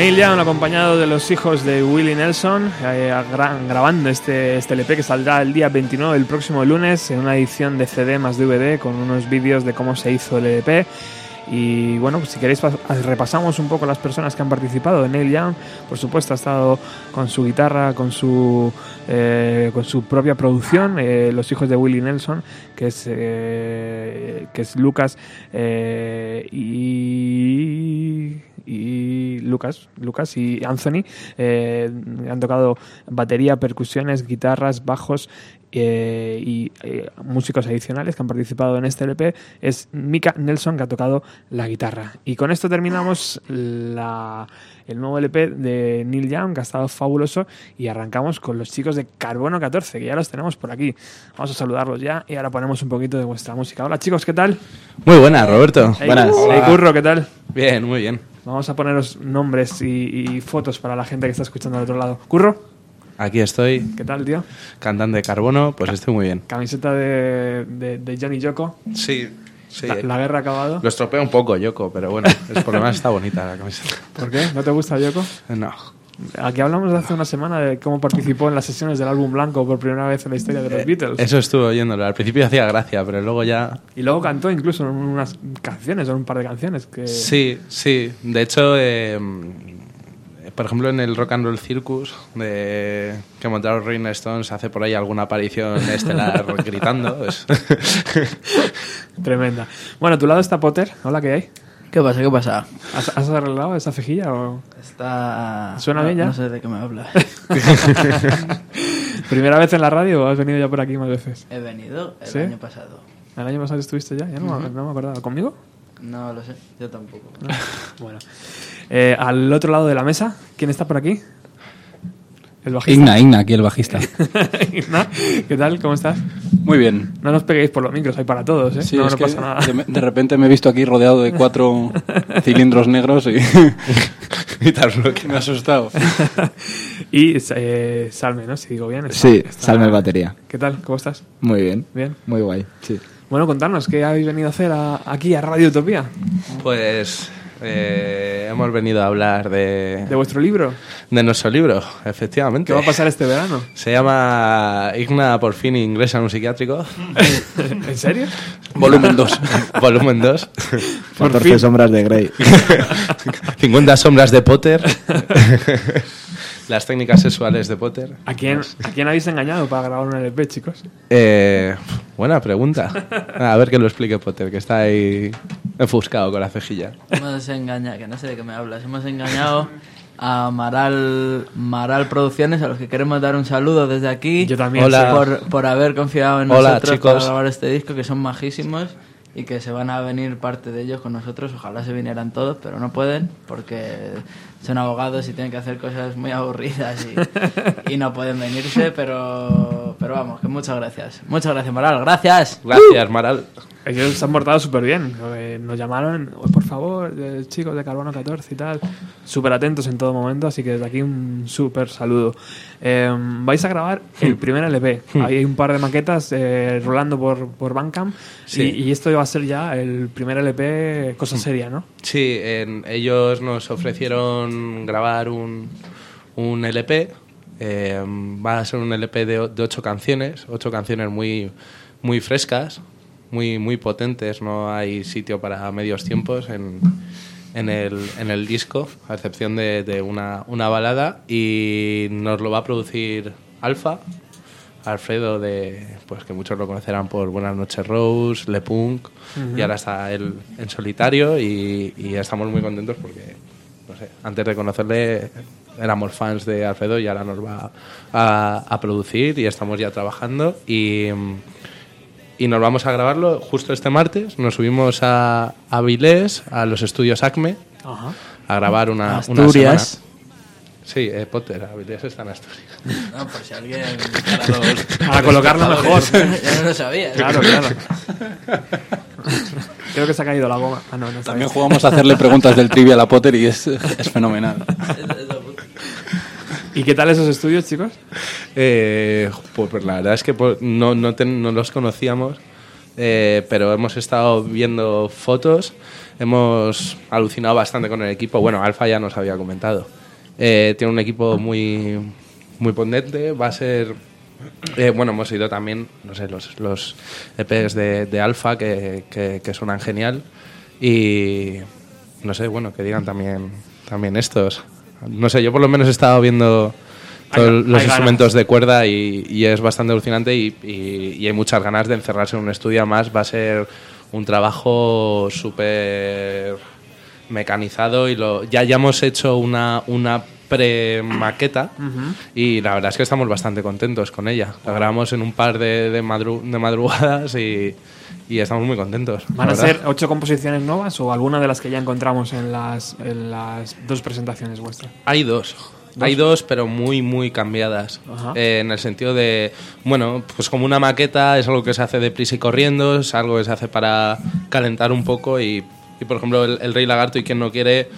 Neil Young acompañado de los hijos de Willie Nelson eh, gra- grabando este, este LP que saldrá el día 29 el próximo lunes en una edición de CD más DVD con unos vídeos de cómo se hizo el LP y bueno, pues si queréis pas- repasamos un poco las personas que han participado. Neil Young, por supuesto, ha estado con su guitarra, con su eh, con su propia producción, eh, los hijos de Willie Nelson, que es eh, que es Lucas eh, y y Lucas, Lucas y Anthony eh, han tocado batería, percusiones, guitarras, bajos eh, y eh, músicos adicionales que han participado en este LP. Es Mika Nelson que ha tocado la guitarra. Y con esto terminamos la, el nuevo LP de Neil Young, que ha estado fabuloso. Y arrancamos con los chicos de Carbono 14, que ya los tenemos por aquí. Vamos a saludarlos ya y ahora ponemos un poquito de vuestra música. Hola chicos, ¿qué tal? Muy buenas, Roberto. Hey, buenas. hey, Curro, ¿qué tal? Bien, muy bien. Vamos a poneros nombres y, y fotos para la gente que está escuchando al otro lado. Curro, aquí estoy, ¿Qué tal, tío? cantante de carbono, pues estoy muy bien. Camiseta de, de, de Johnny Yoko. Sí, sí. La, la guerra ha acabado. Lo estropea un poco, Yoko, pero bueno, es por lo menos está bonita la camiseta. ¿Por qué? ¿No te gusta Yoko? No. Aquí hablamos de hace una semana de cómo participó en las sesiones del álbum blanco por primera vez en la historia de los Beatles. Eso estuve oyéndolo. Al principio hacía gracia, pero luego ya. Y luego cantó incluso en unas canciones, en un par de canciones. Que... Sí, sí. De hecho, eh, por ejemplo, en el Rock and Roll Circus de, que montaron Rolling Stones hace por ahí alguna aparición estelar gritando. Es- Tremenda. Bueno, a tu lado está Potter. Hola, ¿qué hay? ¿Qué pasa? ¿Qué pasa? ¿Has, has arreglado esa cejilla o...? Está... ¿Suena no, bien ya? No sé de qué me hablas. ¿Primera vez en la radio o has venido ya por aquí más veces? He venido el ¿Sí? año pasado. ¿El año pasado estuviste ya? Ya no, me- no me acordaba. ¿Conmigo? No lo sé, yo tampoco. Bueno. Eh, al otro lado de la mesa, ¿quién está por aquí? El bajista. Igna, Igna, aquí el bajista. Igna, ¿Qué tal? ¿Cómo estás? Muy bien. No nos peguéis por los micros, hay para todos, ¿eh? Sí, no, es no que pasa nada. de, de repente me he visto aquí rodeado de cuatro cilindros negros y, y tal, lo que me ha asustado. y eh, Salme, ¿no? Si digo bien. está- Sí, está- Salme el batería. ¿Qué tal? ¿Cómo estás? Muy bien. Bien. Muy guay, sí. Bueno, contarnos, ¿qué habéis venido a hacer a- aquí a Radio Utopía? Pues eh, hemos venido a hablar de, ¿De vuestro libro? de nuestro libro, efectivamente. ¿Qué va a pasar este verano? Se llama Igna por fin ingresa en un psiquiátrico. ¿En serio? Volumen 2. Volumen 2. 14 sombras de Grey. 50 sombras de Potter. Las técnicas sexuales de Potter. ¿A quién, ¿A quién habéis engañado para grabar un LP, chicos? Eh, buena pregunta. A ver que lo explique Potter, que está ahí enfuscado con la cejilla. Hemos engañado, que no sé de qué me hablas. Hemos engañado a Maral, Maral Producciones, a los que queremos dar un saludo desde aquí. Yo también. Hola. Por, por haber confiado en Hola, nosotros chicos. para grabar este disco, que son majísimos y que se van a venir parte de ellos con nosotros. Ojalá se vinieran todos, pero no pueden porque son abogados y tienen que hacer cosas muy aburridas y, y no pueden venirse, pero, pero vamos, que muchas gracias. Muchas gracias, Maral. Gracias. Gracias, Maral. Ellos se han portado súper bien. Eh, Nos llamaron, "Oh, por favor, eh, chicos de Carbono 14 y tal. Súper atentos en todo momento, así que desde aquí un súper saludo. Eh, vais a grabar el primer LP. Hay un par de maquetas eh, rolando por, por Bandcamp Sí. y, y esto va a ser ya el primer LP cosa seria, ¿no? Sí, en- ellos nos ofrecieron grabar un, un LP. eh, va a ser un LP de, ocho canciones, ocho canciones muy, muy frescas, muy, muy potentes. No hay sitio para medios tiempos en, en, el, en el disco, a excepción de, de una, una balada. Y nos lo va a producir Alfa, Alfredo, de, pues que muchos lo conocerán por Buenas noches Rose, Le Punk, y ahora está él en solitario y, y estamos muy contentos porque, no sé, antes de conocerle éramos fans de Alfredo y ahora nos va a, a producir y estamos ya trabajando y, y nos vamos a grabarlo justo este martes. Nos subimos a, a Avilés, a los estudios Acme, Ajá. a grabar una, una Asturias. semana. Sí, eh, Potter, Avilés está en Asturias. No, por si alguien... Para, los- Para colocarlo mejor. ya no lo sabía. Claro, claro. Creo que se ha caído la goma. Ah, no, no También jugamos a hacerle preguntas del trivia a la Potter y es, es fenomenal. ¿Y qué tal esos estudios, chicos? Eh, pues, pues la verdad es que pues, no, no, ten- no los conocíamos, eh, pero hemos estado viendo fotos, hemos alucinado bastante con el equipo. Bueno, Alfa ya nos había comentado. Eh, tiene un equipo muy, muy potente, va a ser... eh, bueno, hemos ido también, no sé, los, los EPs de, de Alfa que, que, que suenan genial y no sé, bueno, que digan también, también estos. No sé, yo por lo menos he estado viendo todos Hay- los hay ganas. instrumentos de cuerda y, y es bastante alucinante y, y- y hay muchas ganas de encerrarse en un estudio. Además, va a ser un trabajo súper mecanizado y lo, ya hayamos hecho una, una pre-maqueta y la verdad es que estamos bastante contentos con ella. La grabamos en un par de, de, madru- de madrugadas y, y estamos muy contentos. ¿Van a verdad. ser ocho composiciones nuevas o alguna de las que ya encontramos en las, en las dos presentaciones vuestras? Hay dos. Hay dos, pero muy, muy cambiadas. Eh, en el sentido de, bueno, pues como una maqueta es algo que se hace deprisa y corriendo, es algo que se hace para calentar un poco y, y, por ejemplo, el, Rey Lagarto y quien no quiere,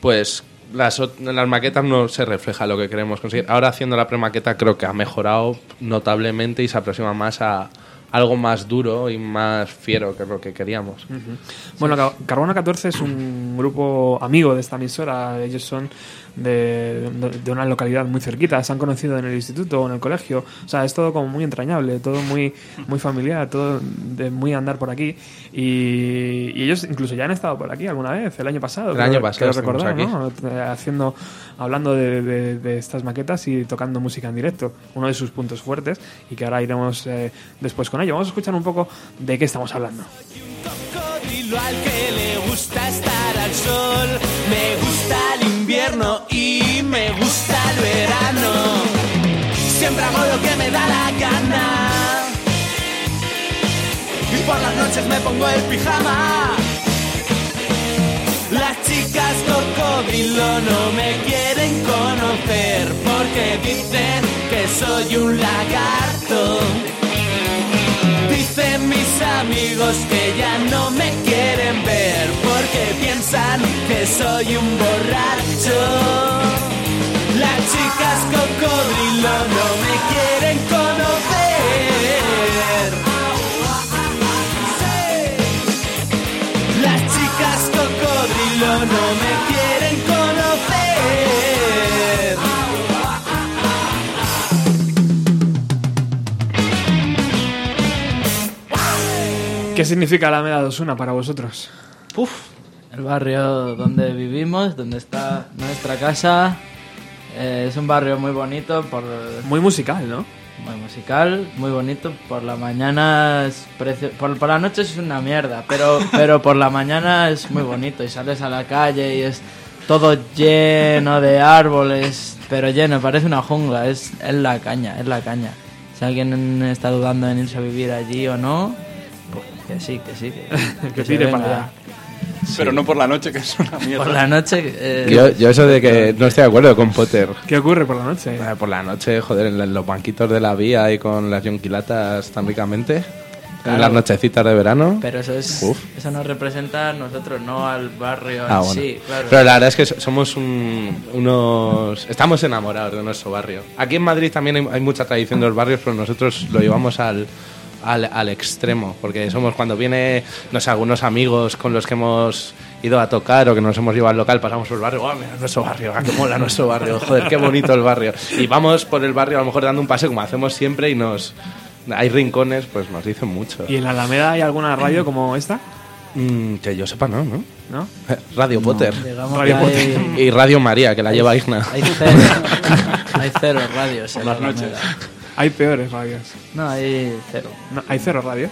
pues las, las maquetas no se refleja lo que queremos conseguir. Ahora haciendo la premaqueta creo que ha mejorado notablemente y se aproxima más a algo más duro y más fiero que lo que queríamos. Ujú. Bueno, Ca- Carbono 14 es un grupo amigo de esta emisora. Ellos son de, de una localidad muy cerquita. Se han conocido en el instituto o en el colegio. O sea, es todo como muy entrañable, todo muy, muy familiar, todo de muy andar por aquí. Y, y ellos incluso ya han estado por aquí alguna vez, el año pasado. El creo- año pasado creo recordar, ¿no? Eh, Haciendo, hablando de, de- de estas maquetas y tocando música en directo. Uno de sus puntos fuertes y que ahora iremos eh, después con ello. Vamos a escuchar un poco de qué estamos hablando. Cocodrilo al que le gusta estar al sol. Me gusta el invierno y me gusta el verano. Siempre hago lo que me da la gana. Y por las noches me pongo el pijama. Las chicas cocodrilo no me quieren conocer porque dicen que soy un lagarto. Amigos que ya no me quieren ver porque piensan que soy un borracho. Las chicas cocodrilo no me quieren significa la Alameda de Osuna para vosotros? El barrio donde vivimos, donde está nuestra casa, eh, es un barrio muy bonito, por, Muy musical, ¿no? muy musical, muy bonito. Por la mañana es precio- por, por la noche es una mierda, pero, pero por la mañana es muy bonito y sales a la calle y es todo lleno de árboles, pero lleno, parece una jungla, es, es la caña, es la caña. Si alguien está dudando en irse a vivir allí o no, que sí, que sí. Que, Que tire para allá. Pero no por la noche, que es una mierda. Por la noche... eh, Yo, yo eso de que no estoy de acuerdo con Potter. ¿Qué ocurre por la noche? Eh, Por la noche, joder, en los banquitos de la vía y con las yonquilatas tan ricamente. Claro. En las nochecitas de verano. Pero eso es Uf. eso nos representa a nosotros, no al barrio Ah, en bueno. sí, claro. Pero la verdad es que so- somos un- unos... Estamos enamorados de nuestro barrio. Aquí en Madrid también hay, hay mucha tradición de los barrios, pero nosotros lo llevamos al, al, al extremo. Porque somos cuando viene, no sé, algunos amigos con los que hemos ido a tocar o que nos hemos llevado al local, pasamos por el barrio, ¡oh, mira nuestro barrio! ¡Ah, qué mola nuestro barrio! ¡Joder, qué bonito el barrio! Y vamos por el barrio a lo mejor dando un paseo como hacemos siempre y nos... Hay rincones, pues nos dicen mucho. ¿Y en la Alameda hay alguna radio como esta? Mm, que yo sepa, no, ¿no? ¿No? Radio Potter. Digamos Radio que hay- Y Radio María, que la lleva Igna. Hay cero, hay cero radios en las la noches. Alameda. Hay peores radios. No, hay cero. No, ¿Hay cero radios?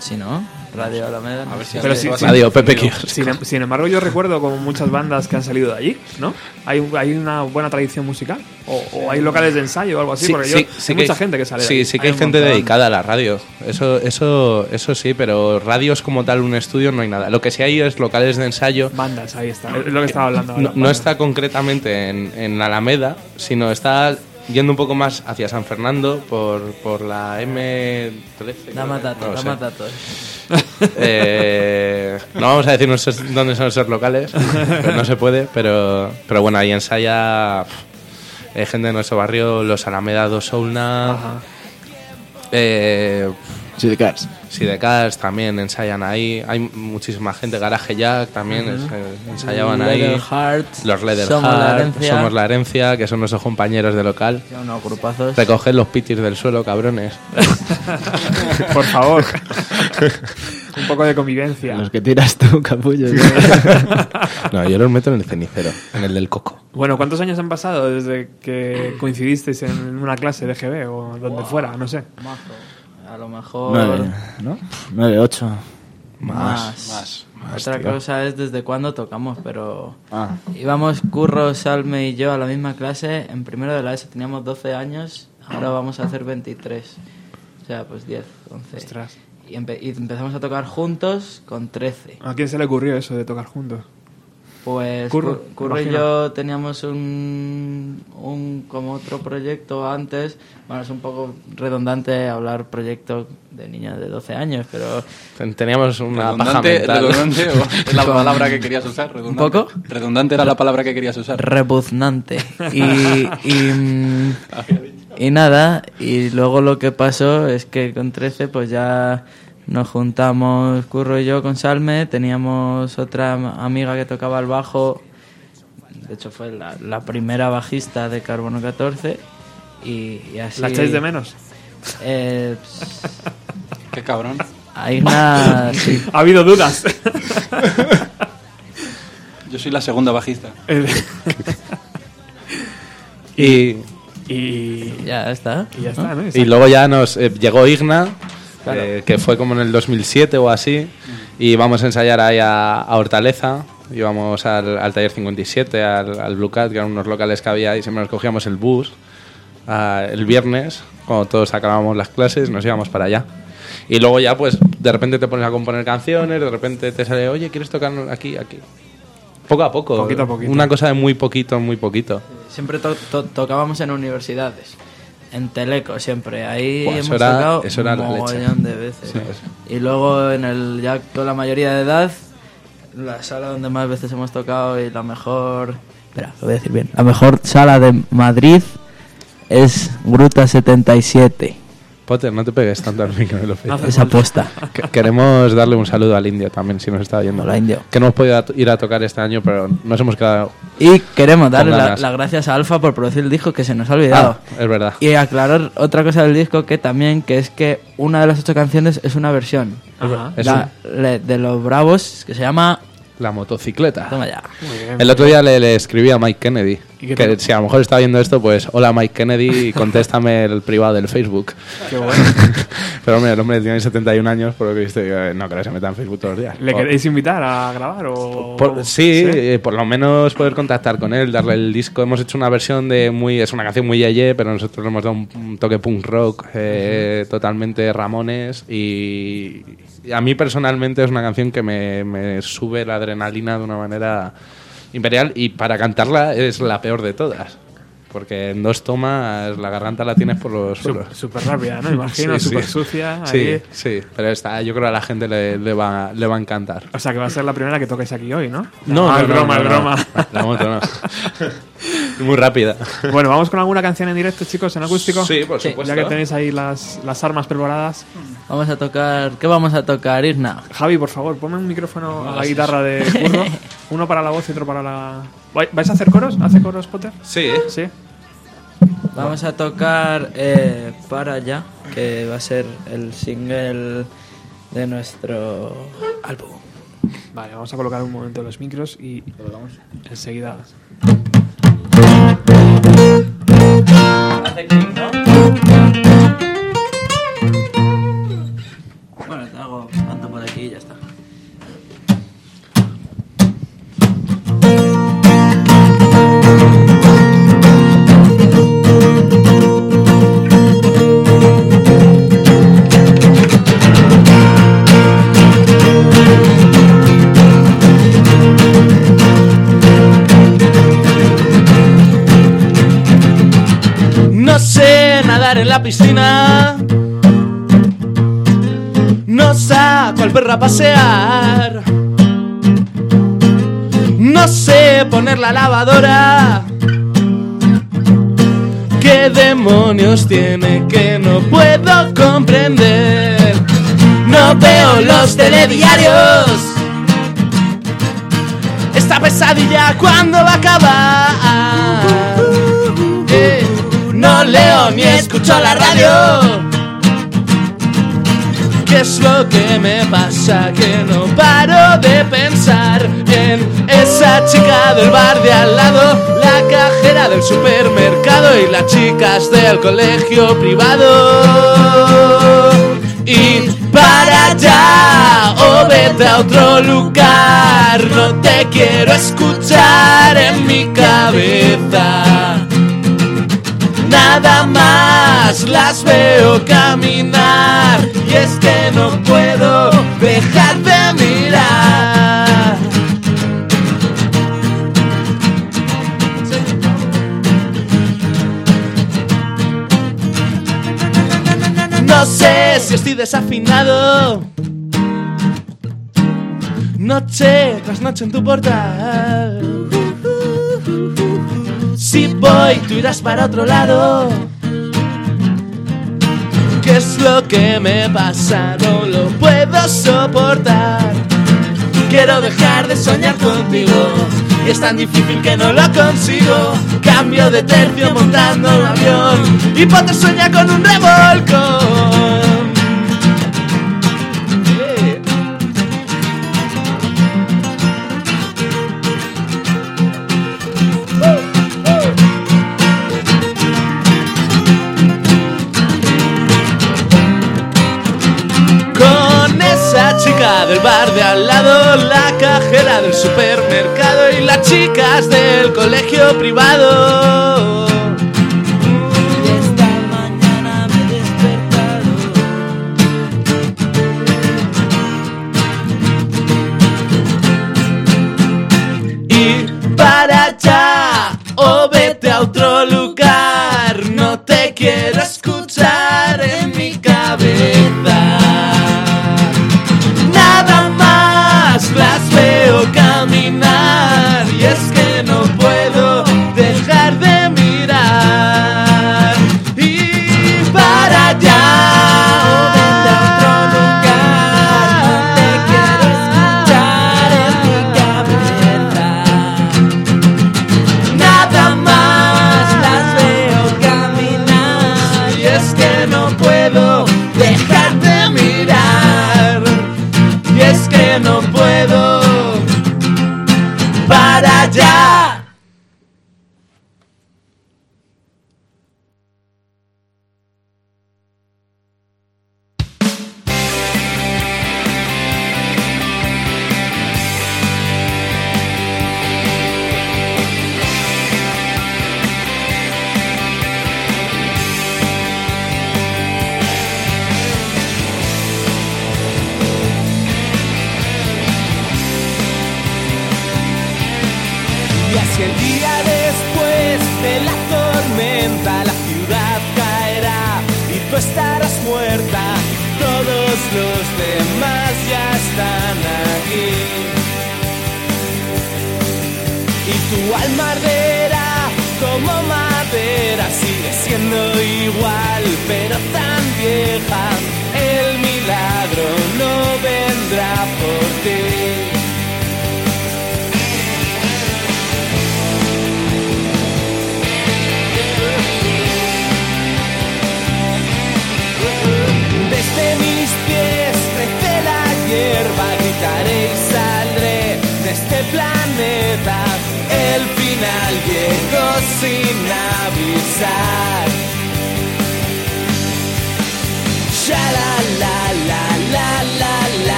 Si no, Radio Alameda. no sé. Pero sí- sí- Radio Pepe. Sin, em- sin embargo, yo recuerdo como muchas bandas que han salido de allí, ¿no? ¿Hay, hay una buena tradición musical? ¿O, o hay locales de ensayo o algo así? Porque yo, hay que mucha hay- gente que sale de Sí, allí. sí que hay, gente montón. dedicada a la radio. Eso, eso, eso sí, pero radios como tal, un estudio, no hay nada. Lo que sí hay es locales de ensayo. Bandas, ahí está. Es lo que estaba hablando ahora. No, no está concretamente en, en Alameda, sino está yendo un poco más hacia San Fernando por, por la M13. Dama datos, dama datos. Eh, no vamos a decir nuestros- dónde son esos locales, pero no se puede, pero, pero bueno, ahí ensaya eh, gente de nuestro barrio, los Alameda dos Soulna, eh, Sidecars. Sidecars también ensayan ahí, hay muchísima gente, Garaje Jack también es- eh, ensayaban ahí, Leatherheart, los Leather Somos la Herencia. Somos la Herencia, que son nuestros compañeros de local. Unos grupazos. Recoged los pitis del suelo, cabrones. Por favor. Un poco de convivencia. Los que tiras tú, capullo. No, yo los meto en el cenicero, en el del coco. Bueno, ¿cuántos años han pasado desde que coincidisteis en una clase de GB o donde fuera? No sé. Mazo. A lo mejor. Nueve, ¿no? Nueve, ocho. Más. Más, Otra tío. cosa es desde cuándo tocamos, pero Ah. íbamos Curro, Salme y yo a la misma clase. En primero de la ESO teníamos 12 años, ahora vamos a hacer 23. O sea, pues 10, 11. Ostras. Y, empe- y empezamos a tocar juntos con 13. ¿A quién se le ocurrió eso de tocar juntos? Pues Curro, Curro, y yo teníamos un, un como otro proyecto antes. Bueno, es un poco redundante hablar proyecto de niños de 12 años, pero Ten- Teníamos una paja Redundante, mental. redundante, o es la palabra que querías usar. Redundante. ¿Un poco? Redundante era la palabra que querías usar. rebuznante. Y, y, mm, y nada, y luego lo que pasó es que con 13 pues ya nos juntamos Curro y yo con Salme, teníamos otra am- amiga que tocaba el bajo, de hecho fue la, la primera bajista de Carbono 14 y, y así... ¿La echáis de menos? Eh, Qué cabrón. a Igna, sí. Ha habido dudas. Yo soy la segunda bajista. Y, y ya está. Y ya está, ¿no? y luego ya nos eh, llegó Igna, eh, que fue como en el 2007 o así, y íbamos a ensayar ahí a, a Hortaleza, íbamos al, al taller 57, al, al Blue Cat, que eran unos locales que había, y siempre nos cogíamos el bus ah, el viernes, cuando todos acabábamos las clases, nos íbamos para allá. Y luego ya, pues, de repente te pones a componer canciones, de repente te sale, oye, ¿quieres tocar aquí, aquí? Poco a poco. Poquito a poquito. Una cosa de muy poquito, muy poquito. Siempre to- to- tocábamos en universidades. En Teleco siempre. Ahí Buah, hemos eso era- tocado eso era la un mogollón de veces. Sí. Y luego en el ya con la mayoría de edad, la sala donde más veces hemos tocado y la mejor... Espera, lo voy a decir bien. La mejor sala de Madrid es Gruta 77. Potter, no te pegues tanto al micro de lo No hace Es falta. aposta. Que- Queremos darle un saludo al indio también, si nos está oyendo. Hola, Indio. Que no hemos podido a- ir a tocar este año, pero nos hemos quedado. Y queremos darle la- las gracias a Alfa por producir el disco que se nos ha olvidado. Ah, es verdad. Y aclarar otra cosa del disco que también, que es que una de las ocho canciones es una versión. Ajá. Es La- de los Bravos, que se llama... La motocicleta. Toma ya. El otro día le, le escribí a Mike Kennedy. ¿Y qué Que tal? si a lo mejor está viendo esto, pues hola Mike Kennedy y contéstame el privado del Facebook. Qué bueno. pero hombre, el hombre tiene 71 años, por lo que eh, no creo que se meta en Facebook todos los días. ¿Le O- queréis invitar a grabar o...? Por- sí, eh, por lo menos poder contactar con él, darle el disco. Hemos hecho una versión de muy. Es una canción muy yeye, pero nosotros le hemos dado un, un toque punk rock, eh, totalmente Ramones. Y a mí personalmente es una canción que me, me sube la adrenalina de una manera imperial. Y para cantarla es la peor de todas. Porque en dos tomas la garganta la tienes por los suelos. Súper rápida, ¿no? Imagino, súper sucia, Sí, ahí. sí, pero esta, yo creo que a la gente le, le va, le va a encantar. O sea, que va a ser la primera que toquéis aquí hoy, ¿no? No, Ah, no, es no, broma, no, es no. broma. La moto no. Muy rápida. Bueno, vamos con alguna canción en directo, chicos, en acústico. Sí, por supuesto. Ya que tenéis ahí las, las armas preparadas. Vamos a tocar... ¿Qué vamos a tocar, Irna? Javi, por favor, ponme un micrófono a la guitarra de Curro. Uno para la voz y otro para la... ¿Vai- ¿Vais a hacer coros? ¿Hace coros, Potter? Sí. Sí. Vamos a tocar eh, Para allá, que va a ser el single de nuestro álbum. Vale, vamos a colocar un momento los micros y enseguida. Hace clic, ¿no? Piscina. No saco al perro a pasear. No sé poner la lavadora. ¿Qué demonios tiene que no puedo comprender? No veo los telediarios. Esta pesadilla cuándo va a acabar. No leo ni escucho la radio. ¿Qué es lo que me pasa? Que no paro de pensar en esa chica del bar de al lado, la cajera del supermercado y las chicas del colegio privado. Y para allá o vete a otro lugar, no te quiero escuchar en mi cabeza nada más las veo caminar y es que no puedo dejar de mirar. No sé si estoy desafinado. Noche tras noche en tu portal. Si voy, tú irás para otro lado. ¿Qué es lo que me pasa? No lo puedo soportar. Quiero dejar de soñar contigo. Y es tan difícil que no lo consigo. Cambio de tercio montando un avión. Y Potter sueña con un revolcón. de al lado, la cajera del supermercado y las chicas del colegio privado. Esta mañana me he despertado. Y para allá, o vete a otro lugar, no te quiero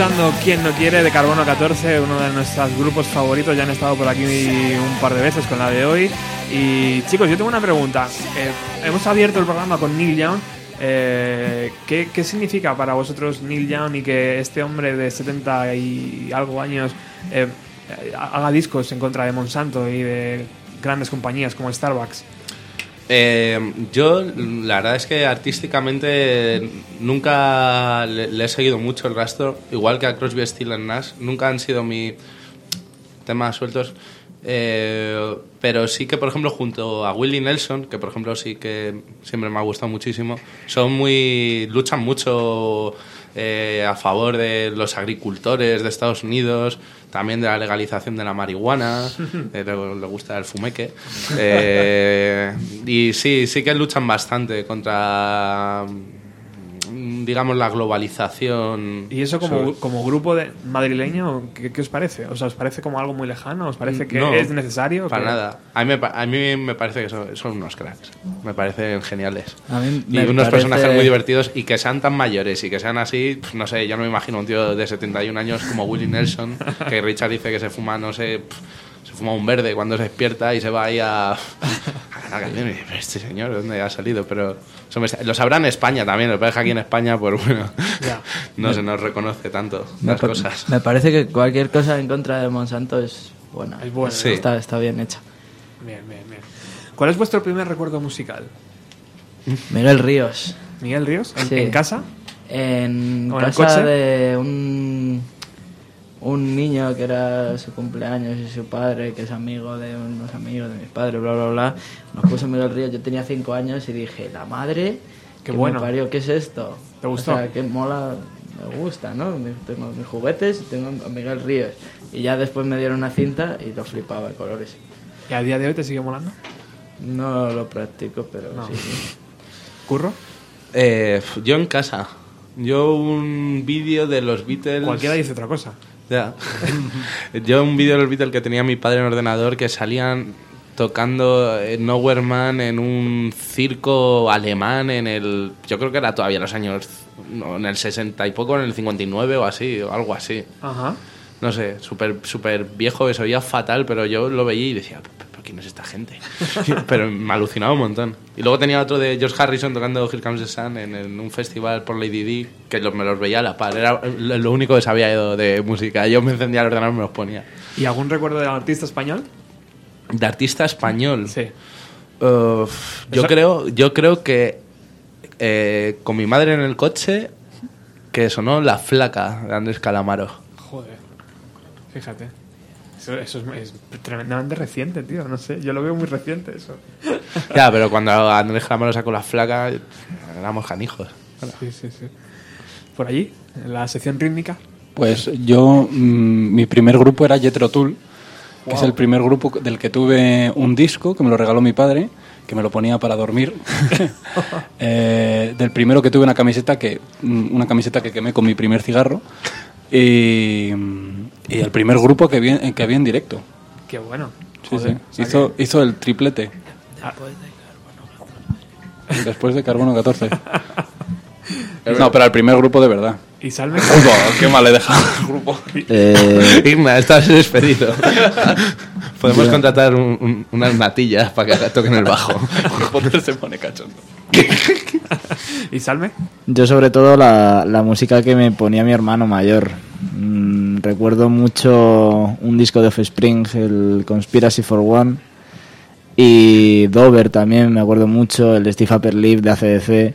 escuchando Quién no quiere de Carbono 14, uno de nuestros grupos favoritos. Ya han estado por aquí un par de veces con la de hoy. Y chicos, yo tengo una pregunta. Eh, hemos abierto el programa con Neil Young. Eh, ¿qué, qué significa para vosotros Neil Young y que este hombre de 70 y algo años eh, haga discos en contra de Monsanto y de grandes compañías como Starbucks? Eh, yo, la verdad es que artísticamente nunca le, he seguido mucho el rastro, igual que a Crosby, Steel Nash. Nunca han sido mi temas sueltos. Eh, pero sí que, por ejemplo, junto a Willie Nelson, que por ejemplo sí que siempre me ha gustado muchísimo, son muy. luchan mucho eh, a favor de los agricultores de Estados Unidos, también de la legalización de la marihuana, eh, le, le gusta el fumeque. Eh, y sí, sí que luchan bastante contra, digamos, la globalización. ¿Y eso como, sobre- como grupo de madrileño, ¿qué, qué os parece? O sea, ¿os parece como algo muy lejano? ¿Os parece que No, es necesario? Para que- nada. A mí, me, a mí me parece que son, son unos cracks. Me parecen geniales. A mí y unos parece- personajes muy divertidos y que sean tan mayores y que sean así, no sé, yo no me imagino un tío de 71 años como Willie Nelson, que Richard dice que se fuma, no sé, pf, se fuma un verde cuando se despierta y se va ahí a... a ganar canciones. Y dice, "Pero Este señor, ¿de dónde ha salido? Pero eso me- lo sabrá en España también, lo que pasa es que aquí en España, pues bueno, no se nos reconoce tanto Me, las cosas. me parece que cualquier cosa en contra de Monsanto es buena. Es buena, Sí. Está, está bien hecha. Bien, bien, bien. ¿Cuál es vuestro primer recuerdo musical? Miguel Ríos. ¿Miguel Ríos? ¿En, Sí. en casa? En ¿O en el casa de un, un niño que era su cumpleaños y su padre, que es amigo de unos amigos de mis padres, bla, bla, bla, nos puso Miguel Ríos. Yo tenía cinco años y dije, la madre, Qué que bueno. me parió, ¿qué es esto? ¿Te gustó? O sea, que mola, me gusta, ¿no? Tengo mis juguetes y tengo a Miguel Ríos. Y ya después me dieron una cinta y lo flipaba de colores. ¿Y a día de hoy te sigue molando? No lo practico, pero No. sí. ¿Curro? Eh, yo en casa. Yo un vídeo de los Beatles. Cualquiera dice otra cosa. Ya. yo un vídeo de los Beatles que tenía mi padre en ordenador que salían tocando eh, Nowhere Man en un circo alemán en el. Yo creo que era todavía los años. en el 60 y poco, en el 59 o así, o algo así. Ajá. No sé, súper súper viejo, que se oía fatal, pero yo lo veía y decía, ¿pero quién es esta gente? pero me alucinaba un montón. Y luego tenía otro de George Harrison tocando Here Comes the Sun en, en un festival por Lady Di, que lo- me los veía a la par. Era lo único que sabía yo de música. Yo me encendía el ordenador y me los ponía. ¿Y algún recuerdo de artista español? De artista español. Sí. Yo, creo, yo creo que eh, con mi madre en el coche, que sonó La Flaca de Andrés Calamaro. Joder. Fíjate. Eso, eso es, es tremendamente reciente, tío. No sé, yo lo veo muy reciente eso. Ya, pero cuando Andrés Calamaro sacó la flaca, éramos canijos. Sí, sí, sí. Por allí, en la sección rítmica. Pues yo, mm, mi primer grupo era Jethro Tull, que es el primer grupo del que tuve un disco, que me lo regaló mi padre, que me lo ponía para dormir. Eh, del primero que tuve una camiseta que mm, una camiseta que quemé con mi primer cigarro. Y, mm, y el primer grupo que vi, en- que vi en directo. Qué bueno. Sí, Joder, sí. o sea Hizo, hizo el triplete. Ah. Después de Carbono 14. no, pero el primer grupo de verdad. ¿Y Salve? qué mal he dejado el grupo. Eh, Igna, estás despedido. Podemos contratar un- un- unas natillas para que toquen el bajo. Se pone cachondo. ¿Y Salve? Yo sobre todo la, la música que me ponía mi hermano mayor. Mm, recuerdo mucho un disco de Offspring, el Conspiracy for One. Y Dover también, me acuerdo mucho, el de Steve Upper Lip de ACDC.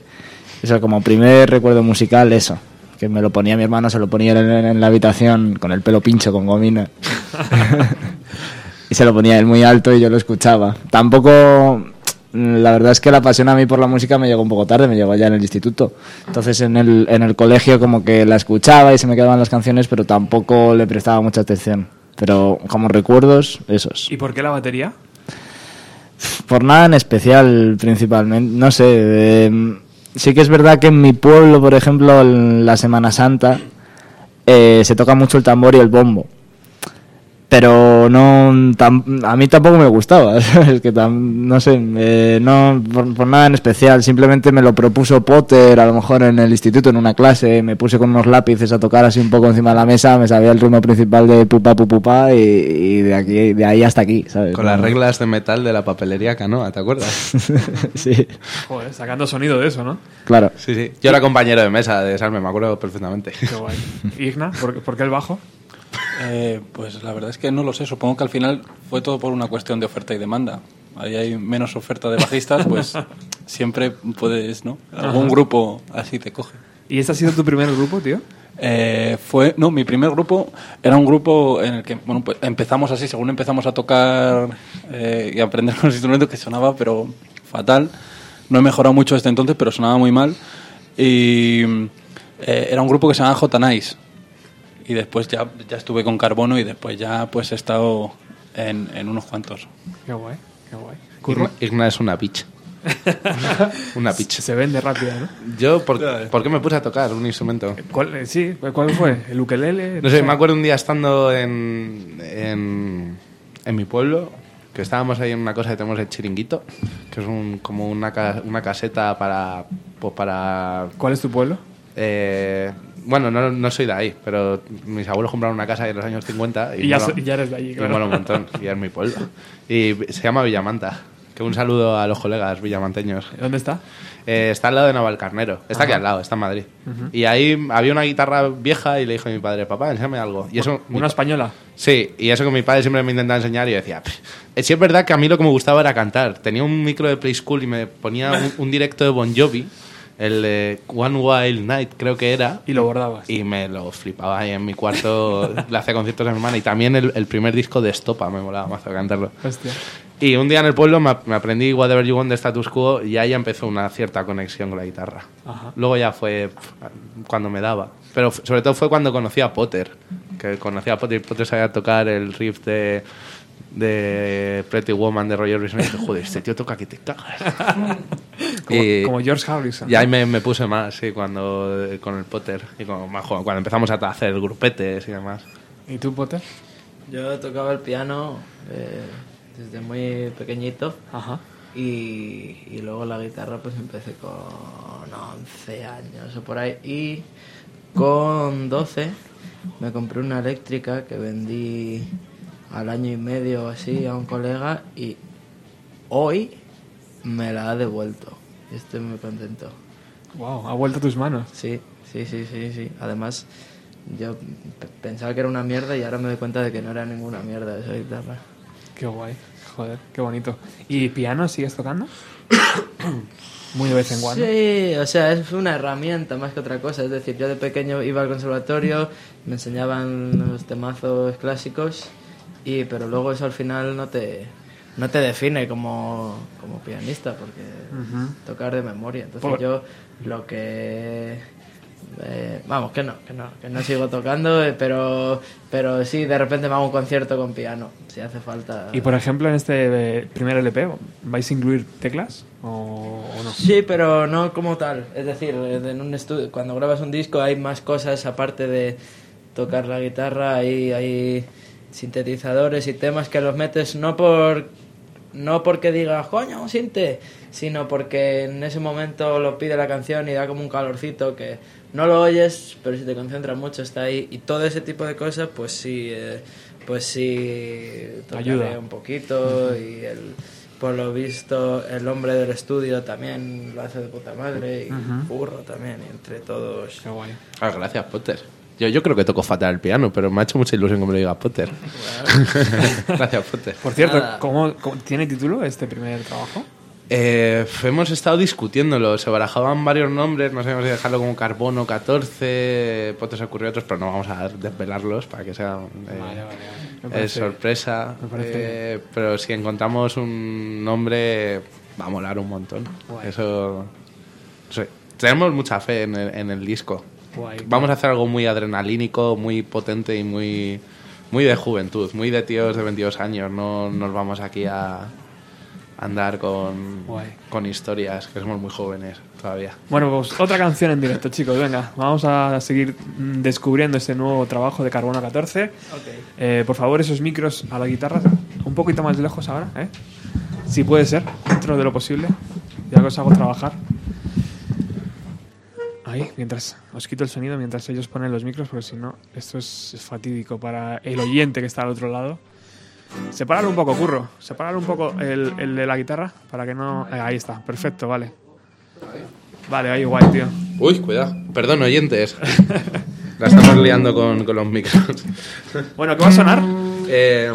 O sea, como primer recuerdo musical, eso. Que me lo ponía mi hermano, se lo ponía en, en la habitación con el pelo pincho, con gomina. y se lo ponía él muy alto y yo lo escuchaba. Tampoco, la verdad es que la pasión a mí por la música me llegó un poco tarde, me llegó ya en el instituto. Entonces en el, en el colegio como que la escuchaba y se me quedaban las canciones, pero tampoco le prestaba mucha atención. Pero como recuerdos, esos. ¿Y por qué la batería? Por nada en especial, principalmente. No sé. eh, sí que es verdad que en mi pueblo, por ejemplo, en la Semana Santa, eh, se toca mucho el tambor y el bombo. Pero no, tam- a mí tampoco me gustaba. Es que tam- no sé, eh, no por, por nada en especial. Simplemente me lo propuso Potter, a lo mejor en el instituto, en una clase. Me puse con unos lápices a tocar así un poco encima de la mesa. Me sabía el ritmo principal de pupa pupa y, y de aquí, de ahí hasta aquí, ¿sabes? Con las reglas de metal de la papelería Canoa, ¿te acuerdas? sí. Joder, sacando sonido de eso, ¿no? Claro. Sí, sí. Yo era compañero de mesa de Salme, me acuerdo perfectamente. Qué guay. Igna, ¿por, por qué el bajo? Eh, pues la verdad es que no lo sé. Supongo que al final fue todo por una cuestión de oferta y demanda. Ahí hay menos oferta de bajistas, pues siempre puedes, ¿no? Algún grupo así te coge. ¿Y este ha sido tu primer grupo, tío? Eh, fue, no, mi primer grupo era un grupo en el que, bueno, pues empezamos así, según empezamos a tocar eh, y a aprender los instrumentos que sonaba, pero fatal. No he mejorado mucho desde entonces, pero sonaba muy mal. Y eh, era un grupo que se llamaba J Nice. Y después ya, ya estuve con Carbono y después ya pues he estado en, en unos cuantos. Qué guay, qué guay. Igna, Igna es una bitch. una bitch. Se vende rápida, ¿no? Yo, ¿por, ¿por qué me puse a tocar un instrumento? ¿Cuál, eh, sí, ¿cuál fue? ¿El ukelele? No sé, me acuerdo un día estando en, en, en mi pueblo, que estábamos ahí en una cosa que tenemos el chiringuito, que es un, como una, ca- una caseta para, pues para... ¿Cuál es tu pueblo? Eh, bueno, no, no soy de ahí, pero mis abuelos compraron una casa en los años 50 y, Y ya mola- so- ya eres de allí, y claro. mola un montón, y es mi pueblo. Y se llama Villamanta. Que un saludo a los colegas villamanteños. ¿Dónde está? Eh, está al lado de Navalcarnero. Está aquí al lado, está en Madrid. Y ahí había una guitarra vieja y le dijo a mi padre, papá, enséñame algo. Y eso, ¿Una pa- española? Sí, y eso que mi padre siempre me intentaba enseñar y yo decía. Eh, sí es verdad que a mí lo que me gustaba era cantar. Tenía un micro de Play School y me ponía un, un directo de Bon Jovi, el de One Wild Night creo que era. Y lo bordabas. Y me lo flipaba ahí en mi cuarto, le hacía conciertos a mi hermana y también el, el primer disco de Estopa me molaba más cantarlo. Hostia. Y un día en el pueblo me, me aprendí Whatever You Want de Status Quo y ahí empezó una cierta conexión con la guitarra. Ajá. Luego ya fue cuando me daba. Pero sobre todo fue cuando conocí a Potter. Que conocí a Potter y Potter sabía tocar el riff de, de Pretty Woman de Roger Orbison y dije, joder, este tío toca que te cagas. Como, Y- como George Harrison. y ahí me, me puse más, sí, cuando, con el Potter. Y joven, cuando empezamos a hacer grupetes y demás. ¿Y tú, Potter? Yo tocaba el piano eh, desde muy pequeñito. Ajá. Y, y luego la guitarra pues empecé con 11 años o por ahí. Y con 12 me compré una eléctrica que vendí al año y medio o así a un colega y hoy me la ha devuelto. Estoy muy contento. Wow, ha vuelto a tus manos. Sí, sí, sí, sí, sí. Además, yo pensaba que era una mierda y ahora me doy cuenta de que no era ninguna mierda esa guitarra. Qué guay. Joder, qué bonito. ¿Y piano sigues tocando? Muy de vez en cuando. Sí, o sea, es una herramienta más que otra cosa. Es decir, yo de pequeño iba al conservatorio, me enseñaban los temazos clásicos, y pero luego eso al final no te, no te define como, como pianista, porque tocar de memoria. Entonces Por- yo lo que... eh, vamos, que no, que no, que no sigo tocando, eh, pero, pero sí, de repente me hago un concierto con piano, si hace falta. Y por ejemplo, en este eh, primer LP, ¿vais a incluir teclas o, o no? Sí, pero no como tal. Es decir, en un estudio, cuando grabas un disco hay más cosas aparte de tocar la guitarra, hay, hay sintetizadores y temas que los metes no por no porque diga, coño, un sinte, sino porque en ese momento lo pide la canción y da como un calorcito que no lo oyes, pero si te concentras mucho está ahí. Y todo ese tipo de cosas, pues sí, eh, pues sí, tocaré Ayuda. un poquito y el, por lo visto el hombre del estudio también lo hace de puta madre y Ujú. Burro también, y entre todos. Ah, gracias, Potter. Yo, yo creo que toco fatal el piano, pero me ha hecho mucha ilusión que me lo diga Potter. gracias, Potter. Por cierto. ¿cómo, cómo- tiene título este primer trabajo? Eh, hemos estado discutiéndolo, se barajaban varios nombres, no sabíamos si dejarlo como Carbono 14, Potter se ocurrió otros, pero no vamos a desvelarlos para que sea eh, Me eh, parece- sorpresa. Eh, pero si encontramos un nombre, va a molar un montón. Guay. Eso. sí. Tenemos mucha fe en el, en el disco. Guay. Vamos a hacer algo muy adrenalínico, muy potente y muy, muy de juventud, muy de tíos de 22 años. No nos vamos aquí a andar con, Guay. con historias, que somos muy jóvenes todavía. Bueno, pues otra canción en directo, chicos. Venga, vamos a seguir mm, descubriendo este nuevo trabajo de Carbono 14. Eh, por favor, esos micros a la guitarra, un poquito más lejos ahora, ¿eh? Si puede ser, dentro de lo posible. Ya que os hago trabajar. Ahí, mientras os quito el sonido, mientras ellos ponen los micros, porque si no, esto es, fatídico para el oyente que está al otro lado. Separarlo un poco, curro. Separar un poco el, el de la guitarra para que no. eh, ahí está, perfecto, vale. Vale, ahí guay, tío. Uy, cuidado. Perdón, oyentes. La estamos liando con, con los micros. Bueno, ¿qué va a sonar? Eh,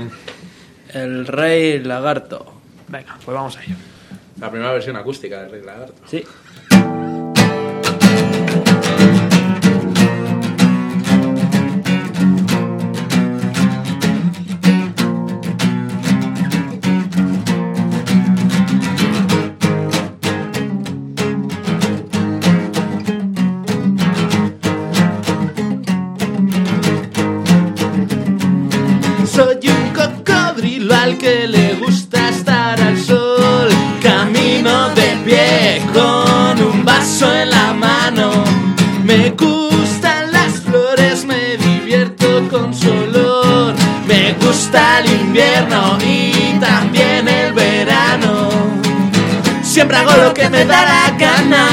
El Rey Lagarto. Venga, pues vamos a ello. la primera versión acústica de Rey Lagarto. Sí. Y también el verano. Siempre hago lo que me da la gana.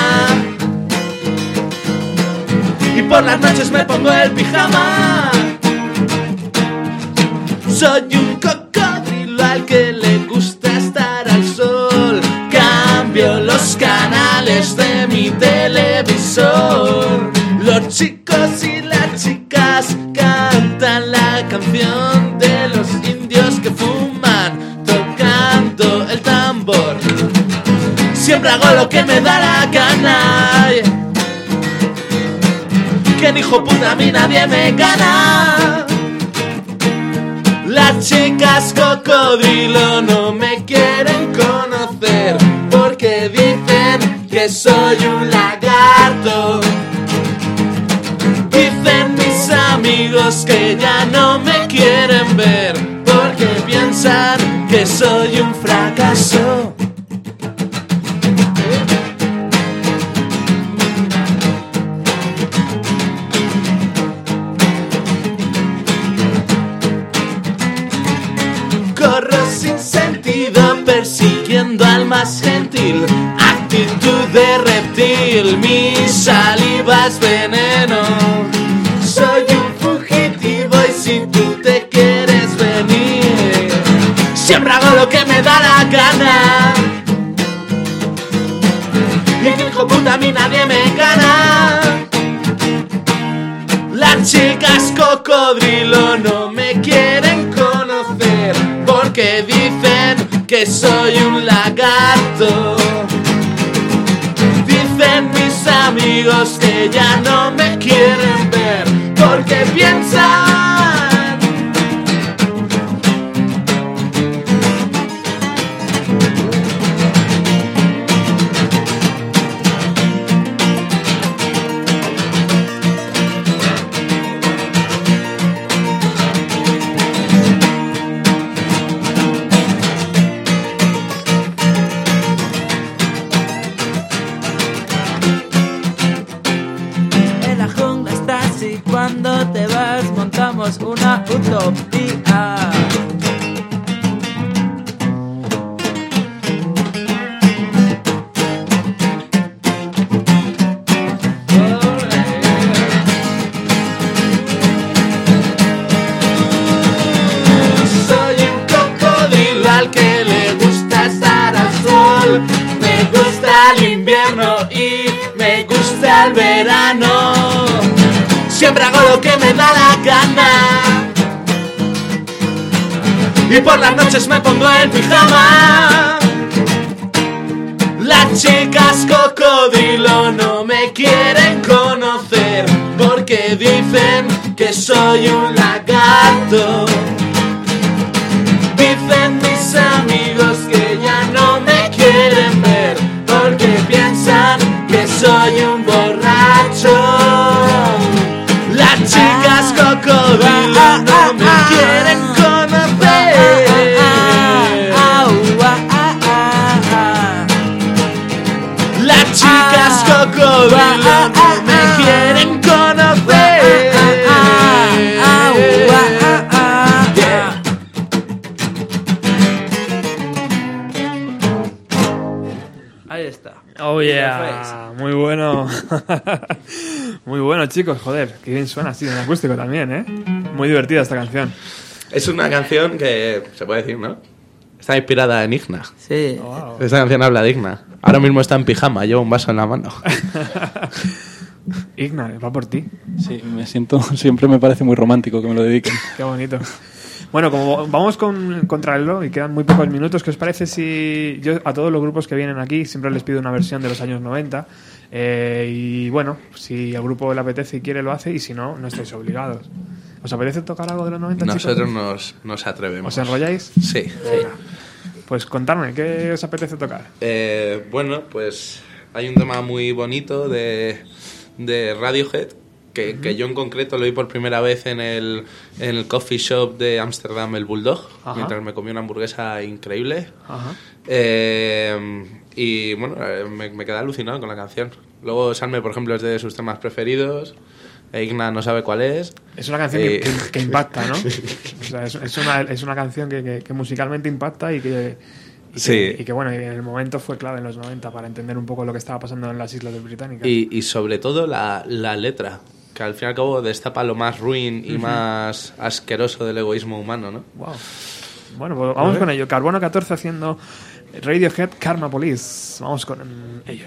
Y por las noches me pongo el pijama. Soy un cocodrilo al que le gusta estar al sol. Cambio los canales de mi televisor. Los chicos y hago lo que me da la gana. Que ni hijo puta a mí nadie me gana. Las chicas cocodrilo no me quieren conocer porque dicen que soy un lagarto. Dicen mis amigos que ya no me quieren ver porque piensan que soy un fracaso. Cocodrilo no me quieren conocer porque dicen que soy un lagarto. Dicen mis amigos que ya no me quieren ver porque piensan una Y por las noches me pongo en pijama. Las chicas cocodrilo no me quieren conocer porque dicen que soy un lagarto. muy bueno, chicos, joder, qué bien suena así en acústico también, ¿eh? Muy divertida esta canción. Es una canción que se puede decir, ¿no? Está inspirada en Igna. Sí. Esta canción habla de Igna. Ahora mismo está en pijama, lleva un vaso en la mano. Igna, va por ti. Sí, me siento, siempre me parece muy romántico que me lo dediquen. Qué bonito. Bueno, como vamos con contrarreloj y quedan muy pocos minutos, ¿qué os parece si yo a todos los grupos que vienen aquí siempre les pido una versión de los años 90? Eh, y bueno, si al grupo le apetece y quiere lo hace y si no, no estáis obligados. ¿Os apetece tocar algo de los 90, chicos? Nosotros nos, nos atrevemos. ¿Os enrolláis? Sí. Venga. Pues contadme, ¿qué os apetece tocar? Eh, bueno, pues hay un tema muy bonito de, de Radiohead que, que yo en concreto lo vi por primera vez en el, en el coffee shop de Ámsterdam, el Bulldog, Ajá. mientras me comí una hamburguesa increíble. Ajá. Eh, y bueno, eh, me, me quedé alucinado con la canción. Luego Salme, por ejemplo, es de sus temas preferidos. E Igna no sabe cuál es. Es una canción que, Y- que- que impacta, ¿no? O sea, es, es una, es una canción que, que- musicalmente impacta y que, y Sí. y que, bueno, en el momento fue clave en los 90 para entender un poco lo que estaba pasando en las Islas Británicas. Y, y sobre todo la, la letra, que al fin y al cabo destapa lo más ruin y Ujú. más asqueroso del egoísmo humano, ¿no? Wow. Bueno, pues vamos con ello. Carbono 14 haciendo Radiohead Karma Police. Vamos con ello.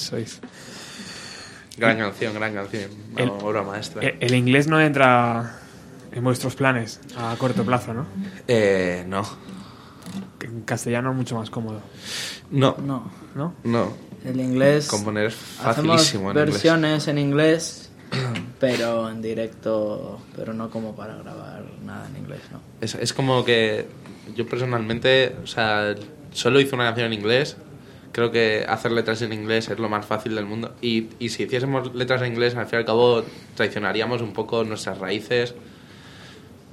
Sois. Gran canción, gran canción. El- obra maestra. El inglés no entra en vuestros planes a corto plazo, ¿no? Eh, no. En castellano mucho más cómodo. No. No. ¿No? No. El inglés. Componer es Hacemos facilísimo en inglés. versiones en inglés, pero en directo, pero no como para grabar nada en inglés, ¿no? Es, es como que yo personalmente, o sea, solo hice una canción en inglés. Creo que hacer letras en inglés es lo más fácil del mundo. Y, y si hiciésemos letras en inglés, al fin y al cabo traicionaríamos un poco nuestras raíces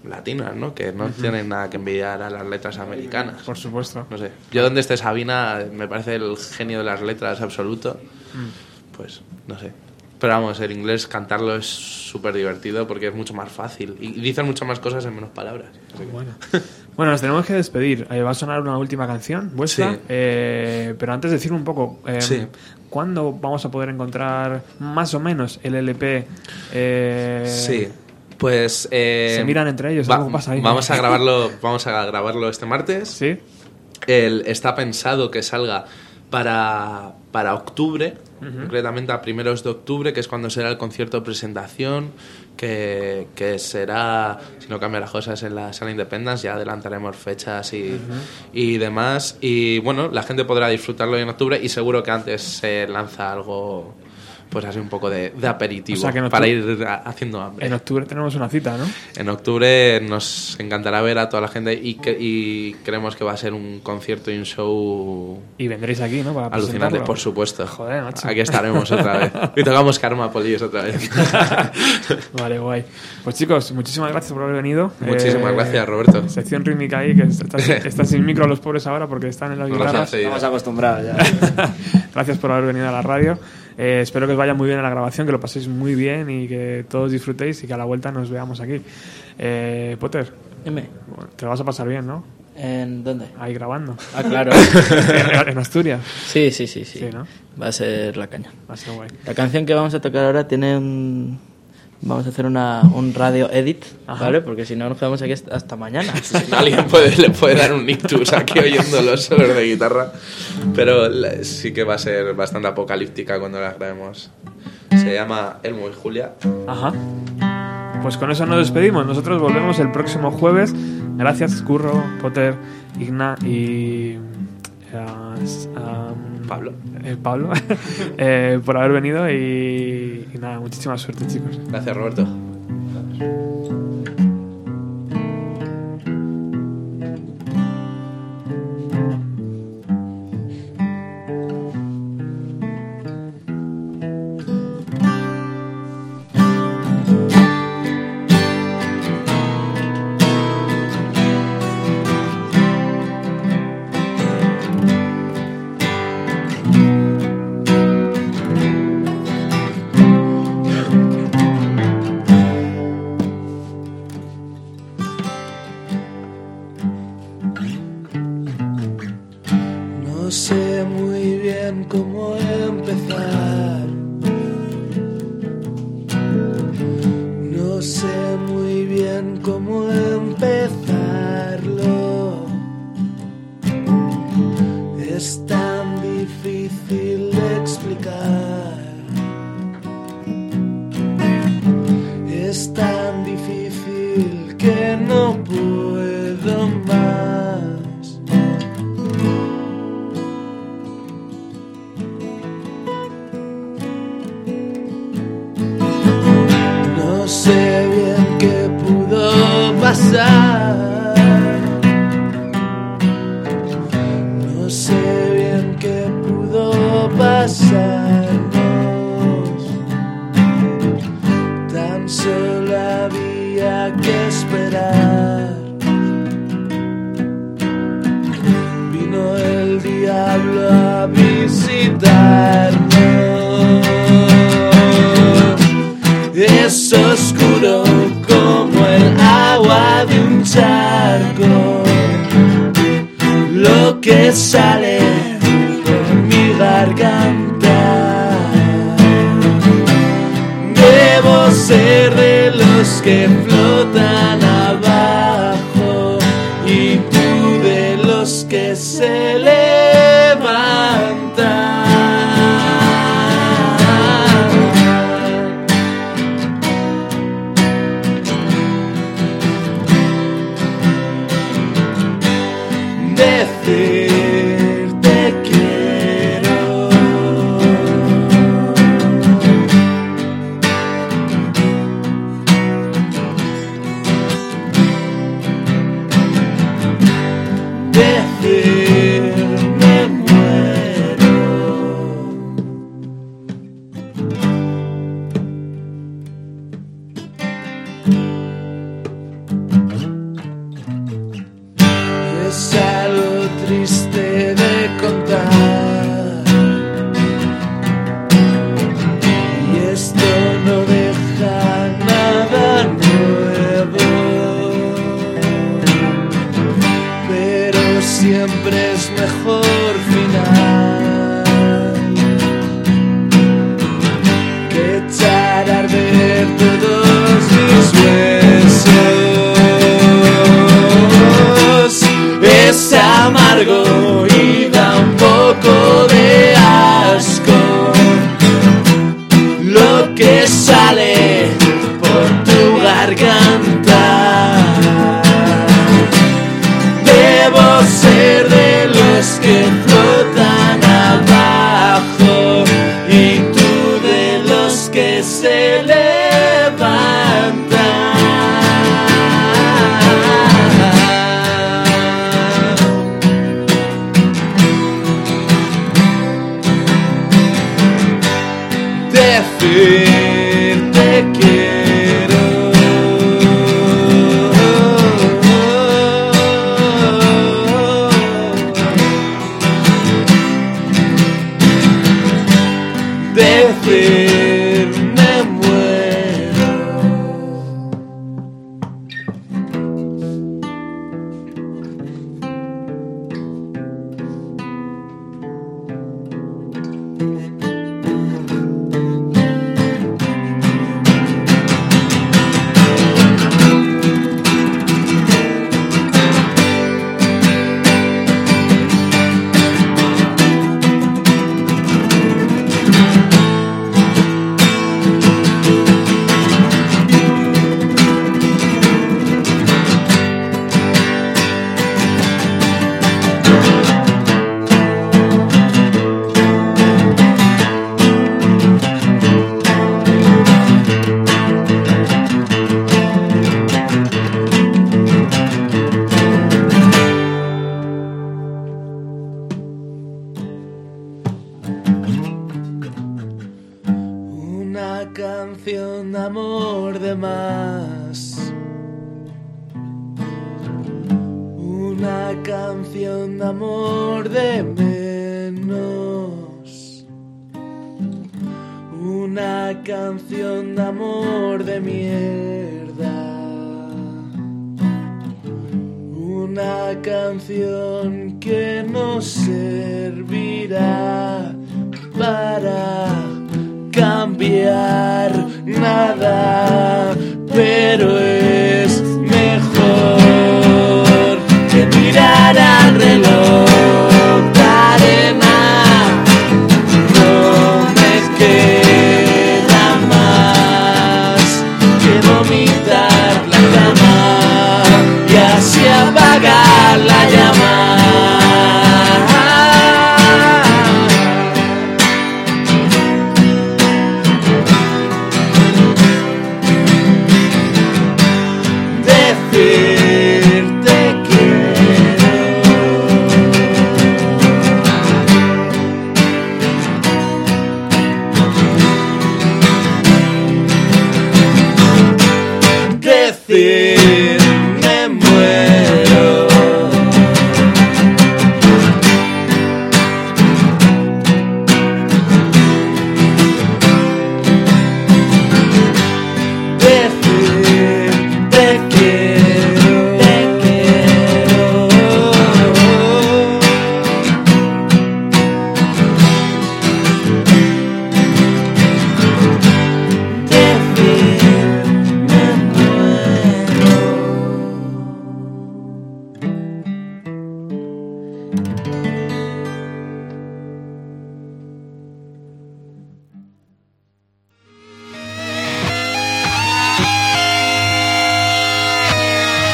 latinas, ¿no? Que no tienen nada que envidiar a las letras americanas. Por supuesto. No sé. Yo donde esté Sabina me parece el genio de las letras absoluto. Mm. Pues no sé. Pero vamos, el inglés cantarlo es súper divertido porque es mucho más fácil. Y dicen muchas más cosas en menos palabras. Bueno. Bueno, nos tenemos que despedir. Eh, va a sonar una última canción vuestra. Sí. Eh, pero antes decir un poco, eh, Sí. ¿cuándo vamos a poder encontrar más o menos el LP? Eh, Sí. Pues eh, Se miran entre ellos, va- algo pasa ahí. Vamos a grabarlo, vamos a grabarlo este martes. Sí. El, está pensado que salga para, para octubre, concretamente a primeros de octubre, que es cuando será el concierto de presentación, que, que será, si no cambia las cosas, en la sala Independence, ya adelantaremos fechas y, y demás. Y bueno, la gente podrá disfrutarlo en octubre y seguro que antes se lanza algo, pues así un poco de, de aperitivo, O sea que en para octubre- ir a- haciendo hambre. En octubre tenemos una cita, ¿no? En octubre nos encantará ver a toda la gente y, que, y creemos que va a ser un concierto y un show Y vendréis aquí, ¿no? Para alucinante, por supuesto. Joder, macho. Aquí estaremos otra vez. Y tocamos Karma Police otra vez. Vale, guay. Pues chicos, muchísimas gracias por haber venido. Eh, Muchísimas gracias, Roberto. Sección rítmica ahí, que está, está sin micro los pobres ahora porque están en las guitarras. Estamos acostumbrados ya. gracias por haber venido a la radio. Eh, espero que os vaya muy bien en la grabación, que lo paséis muy bien y que todos disfrutéis y que a la vuelta nos veamos aquí. Eh, Potter, Dime. te lo vas a pasar bien, ¿no? ¿En dónde? Ahí grabando. Ah, claro. en, en Asturias. Sí, sí, sí, sí. Sí, ¿no? Va a ser la caña. Va a ser guay. La canción que vamos a tocar ahora tiene un... Vamos a hacer una, un radio edit, Ajá. ¿vale? Porque si no nos quedamos aquí hasta- mañana. Alguien puede, le puede dar un ictus aquí oyendo los solos de guitarra. Pero la- sí que va a ser bastante apocalíptica cuando la grabemos. Se llama Elmo y Julia. Ajá. Pues con eso nos despedimos. Nosotros volvemos el próximo jueves. Gracias, Curro, Potter, Igna y. eh, Pablo. eh, Pablo, eh, por haber venido y, y nada, muchísima suerte, chicos. Gracias, Roberto.